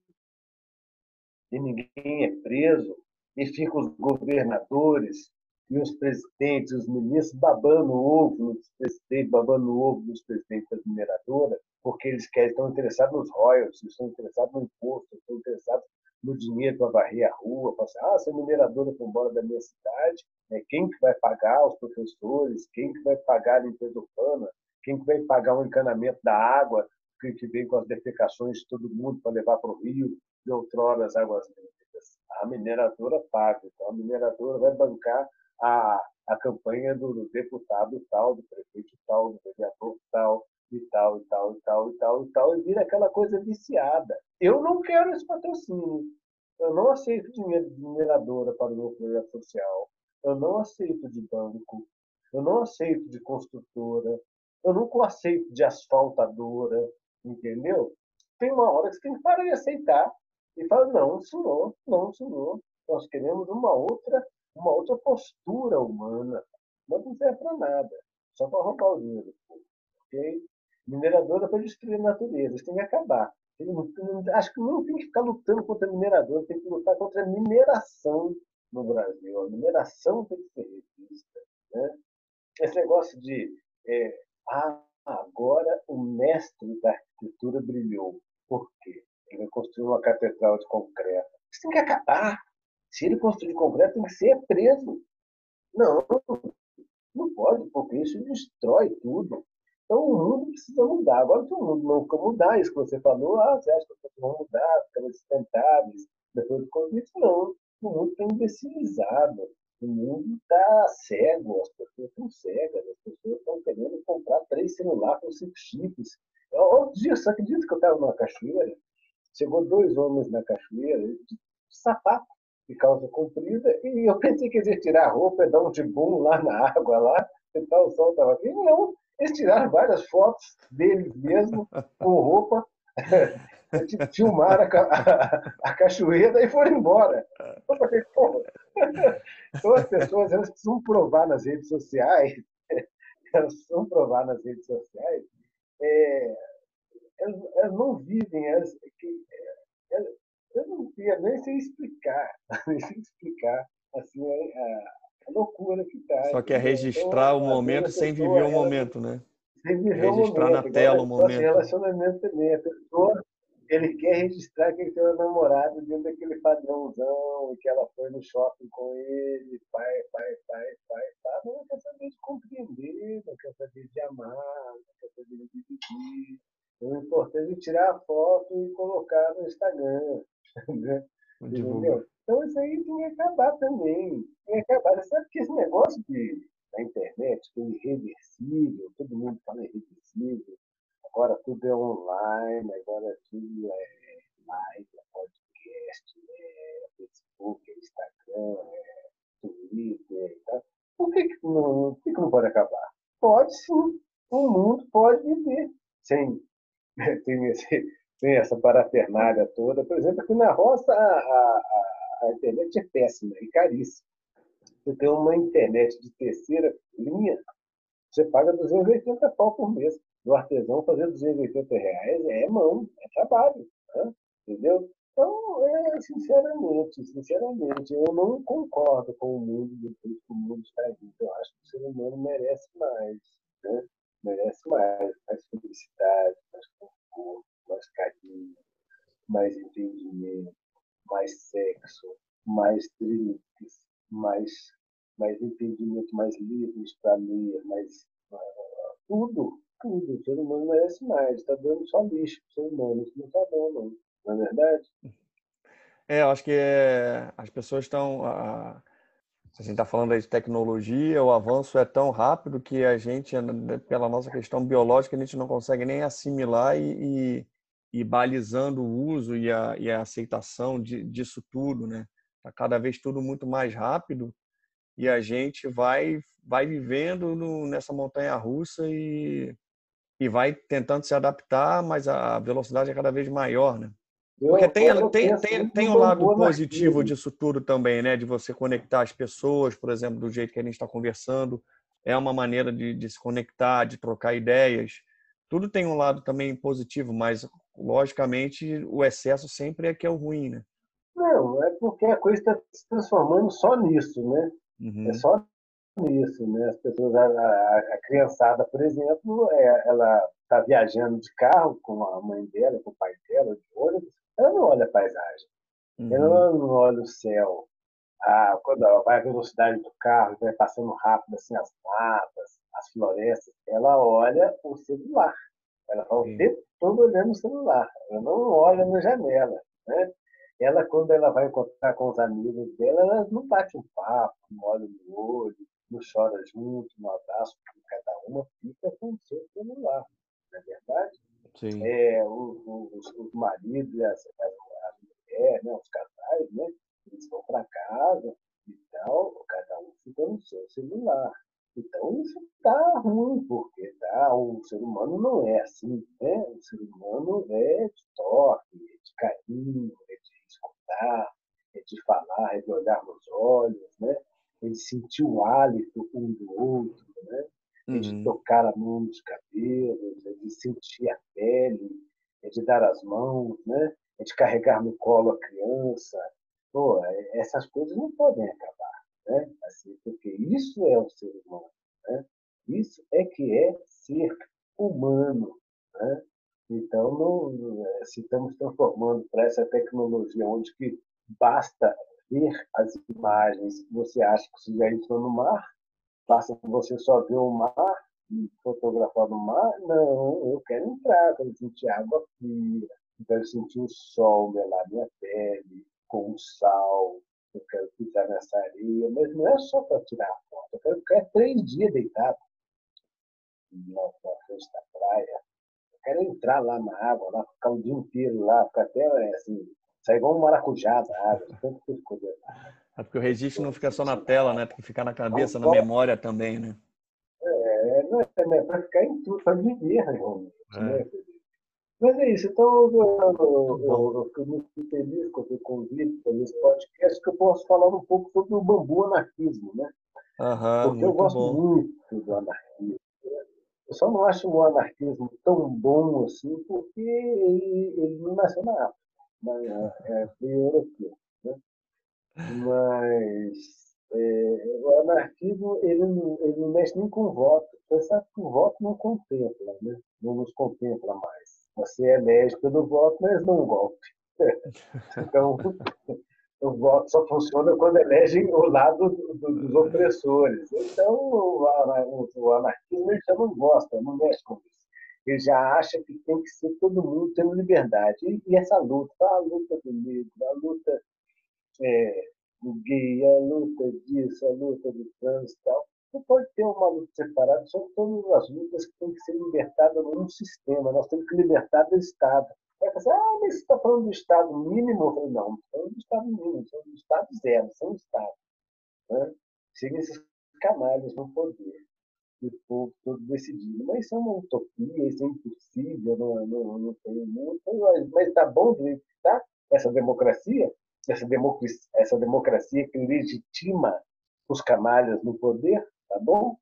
E ninguém é preso, e ficam os governadores e os presidentes, os ministros babando o ovo nos presidentes, babando o ovo dos presidentes das mineradoras, porque eles querem, estão interessados nos royalties, estão interessados no imposto, estão interessados no dinheiro para varrer a rua, para assim, ah, se a mineradora for embora da minha cidade, né, quem que vai pagar os professores, quem que vai pagar a limpeza urbana, quem que vai pagar o encanamento da água que, que vem com as defecações de todo mundo para levar para o rio, de outrora as águas limpas. A mineradora paga, então a mineradora vai bancar a, a campanha do deputado tal, do prefeito tal, do vereador tal, e tal, e tal, e tal, e tal, e tal, e vira aquela coisa viciada. Eu não quero esse patrocínio. Eu não aceito dinheiro de mineradora para o meu projeto social. Eu não aceito de banco. Eu não aceito de construtora. Eu nunca aceito de asfaltadora. Entendeu? Tem uma hora que você tem que parar e aceitar. E falar, não, senhor, não, senhor. Nós queremos uma outra, uma outra postura humana. Não serve para nada. Só para roubar o dinheiro. Ok? Mineradora para destruir a natureza. Isso tem que acabar. Acho que não tem que ficar lutando contra a mineradora, tem que lutar contra a mineração no Brasil. A mineração tem que ser revista. Né? Esse negócio de é, ah, agora o mestre da arquitetura brilhou. Por quê? Ele construiu uma catedral de concreto. Isso tem que acabar. Se ele construir concreto, tem que ser preso. Não, não pode, porque isso destrói tudo. Então o mundo precisa mudar. Agora, se o mundo não mudar, isso que você falou, ah, você acha que as pessoas vão mudar, ficar sustentáveis depois do conflito? Não. O mundo está imbecilizado. O mundo está cego, as pessoas estão cegas, as pessoas estão querendo comprar três celulares com cinco chips. Outro dia, só acredito que eu estava numa cachoeira, chegou dois homens na cachoeira, de sapato, de calça comprida, e eu pensei que eles iam tirar a roupa e dar um tibum lá na água, lá, tentar o sol estava aqui. Não, eles tiraram várias fotos deles mesmo, com roupa, filmaram a, a, a, cachoeira e foram embora. Eu falei, então as pessoas elas precisam provar nas redes sociais, elas precisam provar nas redes sociais, é, elas, elas, não vivem, elas, que, elas, eu não sei, nem sei explicar, nem sei explicar assim, a, a loucura que está. Só quer registrar então, o momento sem viver o momento, né? Sem viver registrar o momento, na tela o momento. relacionamento também. A pessoa, ele quer registrar que ele tem um namorado dentro daquele padrãozão, e que ela foi no shopping com ele, pai, pai, pai, pai, pai. Não quer saber de compreender, não quer saber de amar, não quer saber de dividir. O importante é tirar a foto e colocar no Instagram. Né? Entendeu? Então isso aí tem que acabar também. Tem que acabar. Você sabe que esse negócio de, da internet, que é irreversível, todo mundo fala irreversível, agora tudo é online, agora tudo é live, é podcast, é Facebook, é Instagram, é Twitter e tal. Por que, que, não, por que, que não pode acabar? Pode sim. O mundo pode viver sem, sem, esse, essa parafernália toda. Por exemplo, aqui na roça, a, a a internet é péssima e caríssima. Você tem uma internet de terceira linha, você paga 280 pau por mês. Do artesão fazer 280 reais é mão, é trabalho. Né? Entendeu? Então, é, sinceramente, sinceramente, eu não concordo com o mundo do que o mundo está indo. Eu acho que o ser humano merece mais. Né? Merece mais, mais felicidade, mais conforto, mais carinho, mais entendimento mais sexo, mais drinks, mais, mais entendimento, mais livros para ler, mais uh, tudo, tudo. O ser humano merece mais. Está dando só lixo para o ser humano. Isso não está bom, não. Não é verdade? É, eu acho que é, as pessoas estão. A, a gente está falando aí de tecnologia, o avanço é tão rápido que a gente, pela nossa questão biológica, a gente não consegue nem assimilar e, e e balizando o uso e a, e a aceitação de, disso tudo, né? Tá cada vez tudo muito mais rápido e a gente vai vai vivendo no, nessa montanha russa e, e vai tentando se adaptar, mas a velocidade é cada vez maior, né? Porque tem, tem, tem, tem um lado positivo disso tudo também, né? De você conectar as pessoas, por exemplo, do jeito que a gente está conversando. É uma maneira de, de se conectar, de trocar ideias. Tudo tem um lado também positivo, mas logicamente, o excesso sempre é que é o ruim, né? Não, é porque a coisa está se transformando só nisso, né? Uhum. É só nisso, né? As pessoas, a, a, a criançada, por exemplo, é, ela está viajando de carro com a mãe dela, com o pai dela, de ônibus, ela não olha a paisagem. Uhum. Ela não olha o céu. Ah, quando ela vai a velocidade do carro, vai passando rápido assim as matas, as florestas, ela olha o celular. Ela está o tempo todo olhando o celular. Ela não olha na janela. Né? Ela, quando ela vai encontrar com os amigos dela, ela não bate um papo, não olha no olho, não chora junto, não abraça, cada uma fica com o seu celular. Não é verdade? Sim. É, os, os, os maridos as, as, as mulheres, né, os casais, né, eles vão para casa e tal, cada um fica no seu celular. Então isso está ruim, porque tá, o ser humano não é assim, né? O ser humano é de toque, é de carinho, é de escutar, é de falar, é de olhar nos olhos, né? É de sentir o hálito um do outro, né? É de uhum. tocar a mão nos cabelos, é de sentir a pele, é de dar as mãos, né? É de carregar no colo a criança. Pô, é, essas coisas não podem acabar, né? Assim, porque isso é o ser humano, né? Isso é que é ser humano, né? Então, é, se estamos transformando para essa tecnologia onde que basta ver as imagens, você acha que você já entrou no mar, basta você só ver o mar e fotografar no mar? Não, eu quero entrar, quero sentir água fria, quero sentir o sol melar minha pele, com o sal, eu quero pisar nessa areia, mas não é só para tirar a foto, eu quero ficar três dias deitado na frente da praia, eu quero entrar lá na água, lá, ficar o dia inteiro lá, ficar até assim, sair igual um maracujá da água, tanto que escolher lá. É porque o registro não fica só na tela, né? Tem que ficar na cabeça, na memória também, né? É, não é, é para ficar em tudo, para viver realmente. É. Né? Mas é isso. Então, eu, eu, eu, fico muito feliz com o convite para esse podcast, que eu posso falar um pouco sobre o bambu anarquismo, né? Aham, Porque eu gosto bom. muito do anarquismo. Eu só não acho o anarquismo tão bom assim, porque ele, ele não nasceu na África, mas é, é europeu. Né? Mas é, o anarquismo ele não, ele não mexe nem com o voto. Você sabe que o voto não contempla, né? não nos contempla mais. Você elege pelo voto, mas não golpe. então, o voto só funciona quando elegem o lado do, do, dos opressores. Então, o, o, o anarquismo ele já não gosta, não mexe com isso. Ele já acha que tem que ser todo mundo tendo liberdade. E, e essa luta, a luta do negro, a luta é, do gay, a luta disso, a luta do trans e tal. Não pode ter uma luta separada, são todas as lutas que têm que ser libertadas num sistema. Nós temos que libertar do Estado. Vai pensar, ah, mas você está falando do Estado mínimo? Eu falei, não, não falando do Estado mínimo, são do Estado zero, são Estado. Né? Chegam esses canalhas no poder o povo todo decidido. Mas isso é uma utopia, isso é impossível, não, não, não tem muito. Mas está bom do jeito que está essa democracia? essa democracia, essa democracia que legitima os canalhas no poder, tá bom?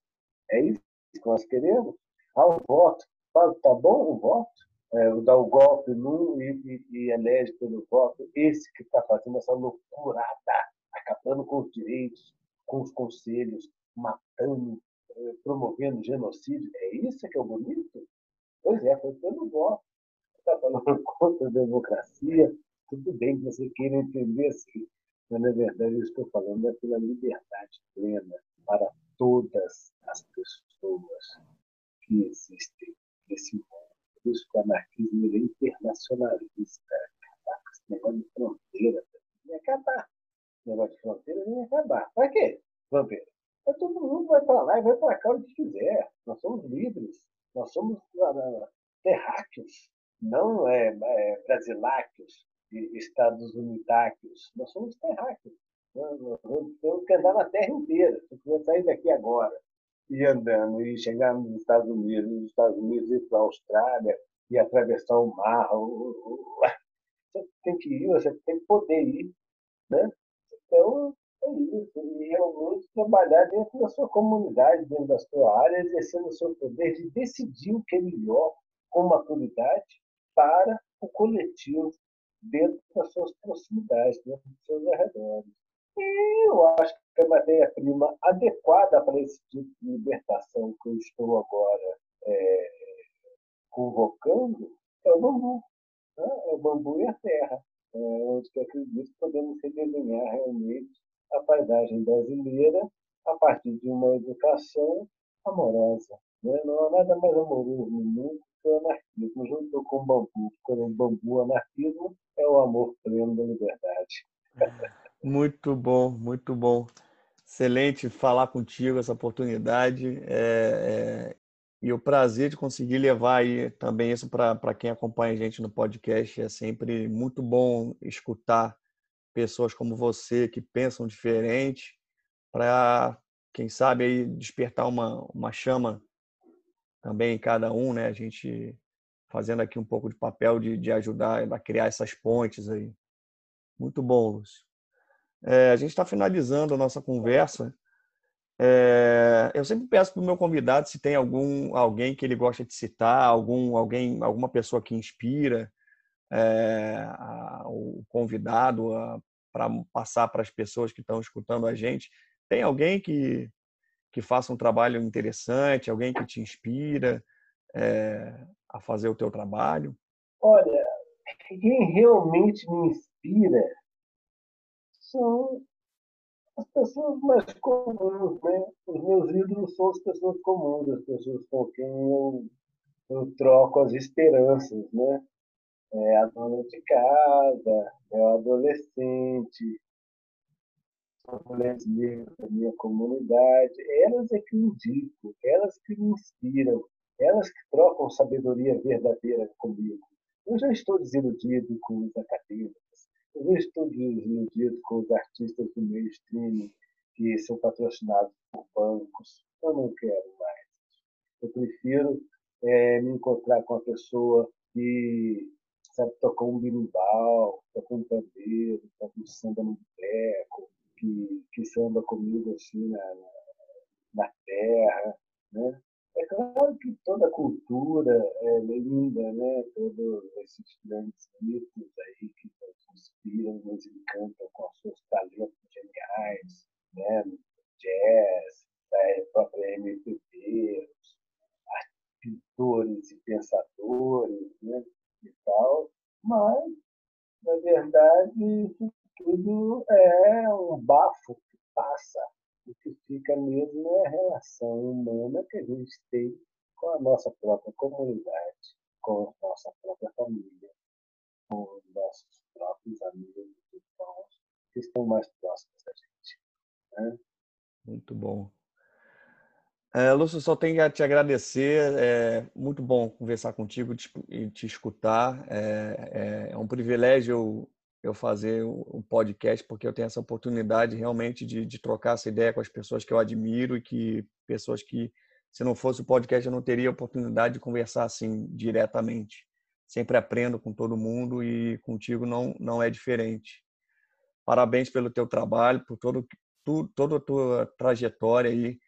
É isso que nós queremos. Ah, o voto. Tá bom o voto? É, dar o golpe num e, e, e elege pelo voto esse que está fazendo essa loucurada, acabando com os direitos, com os conselhos, matando, eh, promovendo genocídio. É isso que é o bonito? Pois é, foi pelo voto. Está falando contra a democracia, tudo bem que você queira entender assim, mas na verdade eu estou falando é pela liberdade plena para todas as pessoas que existem nesse mundo. Por isso que o anarquismo é internacionalista, acabar com esse negócio de fronteira, nem acabar. Esse negócio de fronteira nem acabar. Para quê? Fronteira. Mas todo mundo vai para lá e vai para cá o que quiser. Nós somos livres. Nós somos uh, terráqueos, não é, é, brasiláqueos estados unitários. Nós somos terráqueos. Temos que andar na Terra inteira. Se você sair daqui agora e andando e chegar nos Estados Unidos, nos Estados Unidos ir para a Austrália e atravessar o mar, você tem que ir, você tem que poder ir. Né? Então, é isso. E realmente trabalhar dentro da sua comunidade, dentro da sua área, exercendo o seu poder de decidir o que é melhor com maturidade para o coletivo dentro das suas proximidades, dentro dos seus arredores. E eu acho que a matéria-prima adequada para esse tipo de libertação que eu estou agora é, convocando é o bambu. Né? É o bambu e a terra. é, onde que acredito que podemos redesenhar realmente a paisagem brasileira a partir de uma educação amorosa. Né? Não há nada mais amoroso no mundo que o anarquismo, junto com o bambu. Quando o bambu anarquismo é o amor pleno da liberdade. Muito bom, muito bom. Excelente falar contigo essa oportunidade. É, é, e o prazer de conseguir levar aí também isso para quem acompanha a gente no podcast. É sempre muito bom escutar pessoas como você que pensam diferente para, quem sabe, aí despertar uma, uma chama também em cada um, né? A gente fazendo aqui um pouco de papel de, de ajudar a criar essas pontes aí. Muito bom, Lúcio. É, a gente está finalizando a nossa conversa. É, eu sempre peço para o meu convidado se tem algum alguém que ele gosta de citar, algum alguém, alguma pessoa que inspira é, a, o convidado para passar para as pessoas que estão escutando a gente. Tem alguém que que faça um trabalho interessante, alguém que te inspira é, a fazer o teu trabalho? Olha, quem realmente me inspira são as pessoas mais comuns, né? Os meus ídolos são as pessoas comuns, as pessoas com quem eu, eu troco as esperanças, né? É a dona de casa, é o adolescente, as mulheres negras da minha comunidade, elas é que indicam, elas que me inspiram, elas que trocam sabedoria verdadeira comigo. Eu já estou desiludido com os acadêmicos, eu já estou desiludido com os artistas do mainstream que são patrocinados por bancos. Eu não quero mais. Eu prefiro é, me encontrar com a pessoa que sabe tocar um birimbau, tocar um pandeiro, toca um samba no que, que samba comigo assim na, na terra, né? É claro que toda a cultura é linda, né? Todos esses grandes mitos aí que nos inspiram, nos encantam com os seus talentos geniais, né? Jazz, a própria MPB, pintores e pensadores, né? E tal, mas, na verdade, isso tudo é um bafo que passa. O que fica mesmo é a relação humana que a gente tem com a nossa própria comunidade, com a nossa própria família, com os nossos próprios amigos e irmãos que estão mais próximos da gente. Né? Muito bom. É, Lúcio, só tenho a te agradecer. É muito bom conversar contigo e te escutar. É, é, é um privilégio eu fazer um podcast, porque eu tenho essa oportunidade realmente de, de, trocar essa ideia com as pessoas que eu admiro e que pessoas que, se não fosse o podcast, eu não teria a oportunidade de conversar assim diretamente. Sempre aprendo com todo mundo e contigo não, não é diferente. Parabéns pelo teu trabalho, por todo, tu, toda a tua trajetória aí,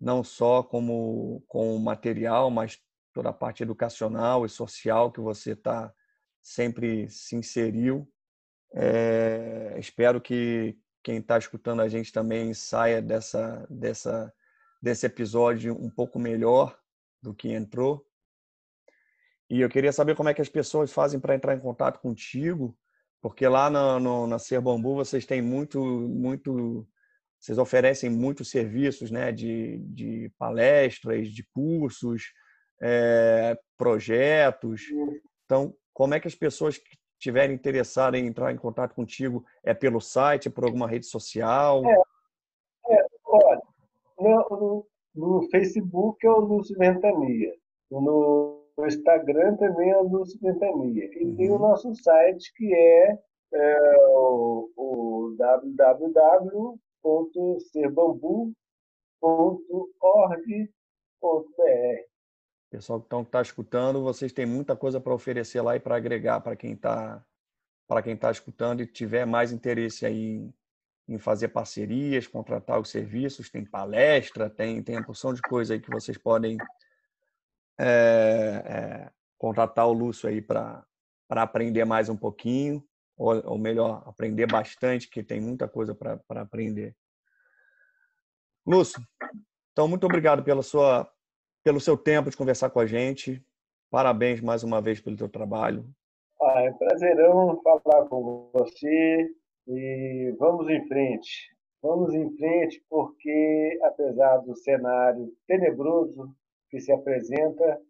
não só como com material, mas toda a parte educacional e social que você está sempre se inseriu é, espero que quem está escutando a gente também saia dessa, dessa, desse episódio um pouco melhor do que entrou. E eu queria saber como é que as pessoas fazem para entrar em contato contigo, porque lá no, no, na Ser Bambu vocês têm muito, muito, vocês oferecem muitos serviços, né, de, de palestras, de cursos, é, projetos. Então, como é que as pessoas que tiverem interessado em entrar em contato contigo, é pelo site, por alguma rede social? É, é olha, no, no, Facebook é o Lúcio Ventania. No Instagram também é o Lúcio Ventania. E uhum. tem o nosso site que é, é o, o www.serbambu.org.br. Pessoal que está escutando, vocês têm muita coisa para oferecer lá e para agregar para quem está para quem está escutando e tiver mais interesse aí em, fazer parcerias, contratar os serviços, tem palestra, tem, tem a porção de coisa aí que vocês podem é, é, contratar o Lúcio aí para aprender mais um pouquinho, ou, ou, melhor, aprender bastante, que tem muita coisa para aprender. Lúcio, então muito obrigado pela sua pelo seu tempo de conversar com a gente. Parabéns mais uma vez pelo teu trabalho. Ah, é um prazerão falar com você e vamos em frente. Vamos em frente porque, apesar do cenário tenebroso que se apresenta,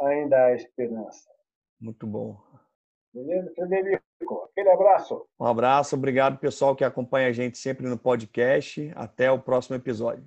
ainda há esperança. Muito bom. Beleza, Frederico? Aquele abraço. Um abraço, obrigado pessoal que acompanha a gente sempre no podcast. Até o próximo episódio.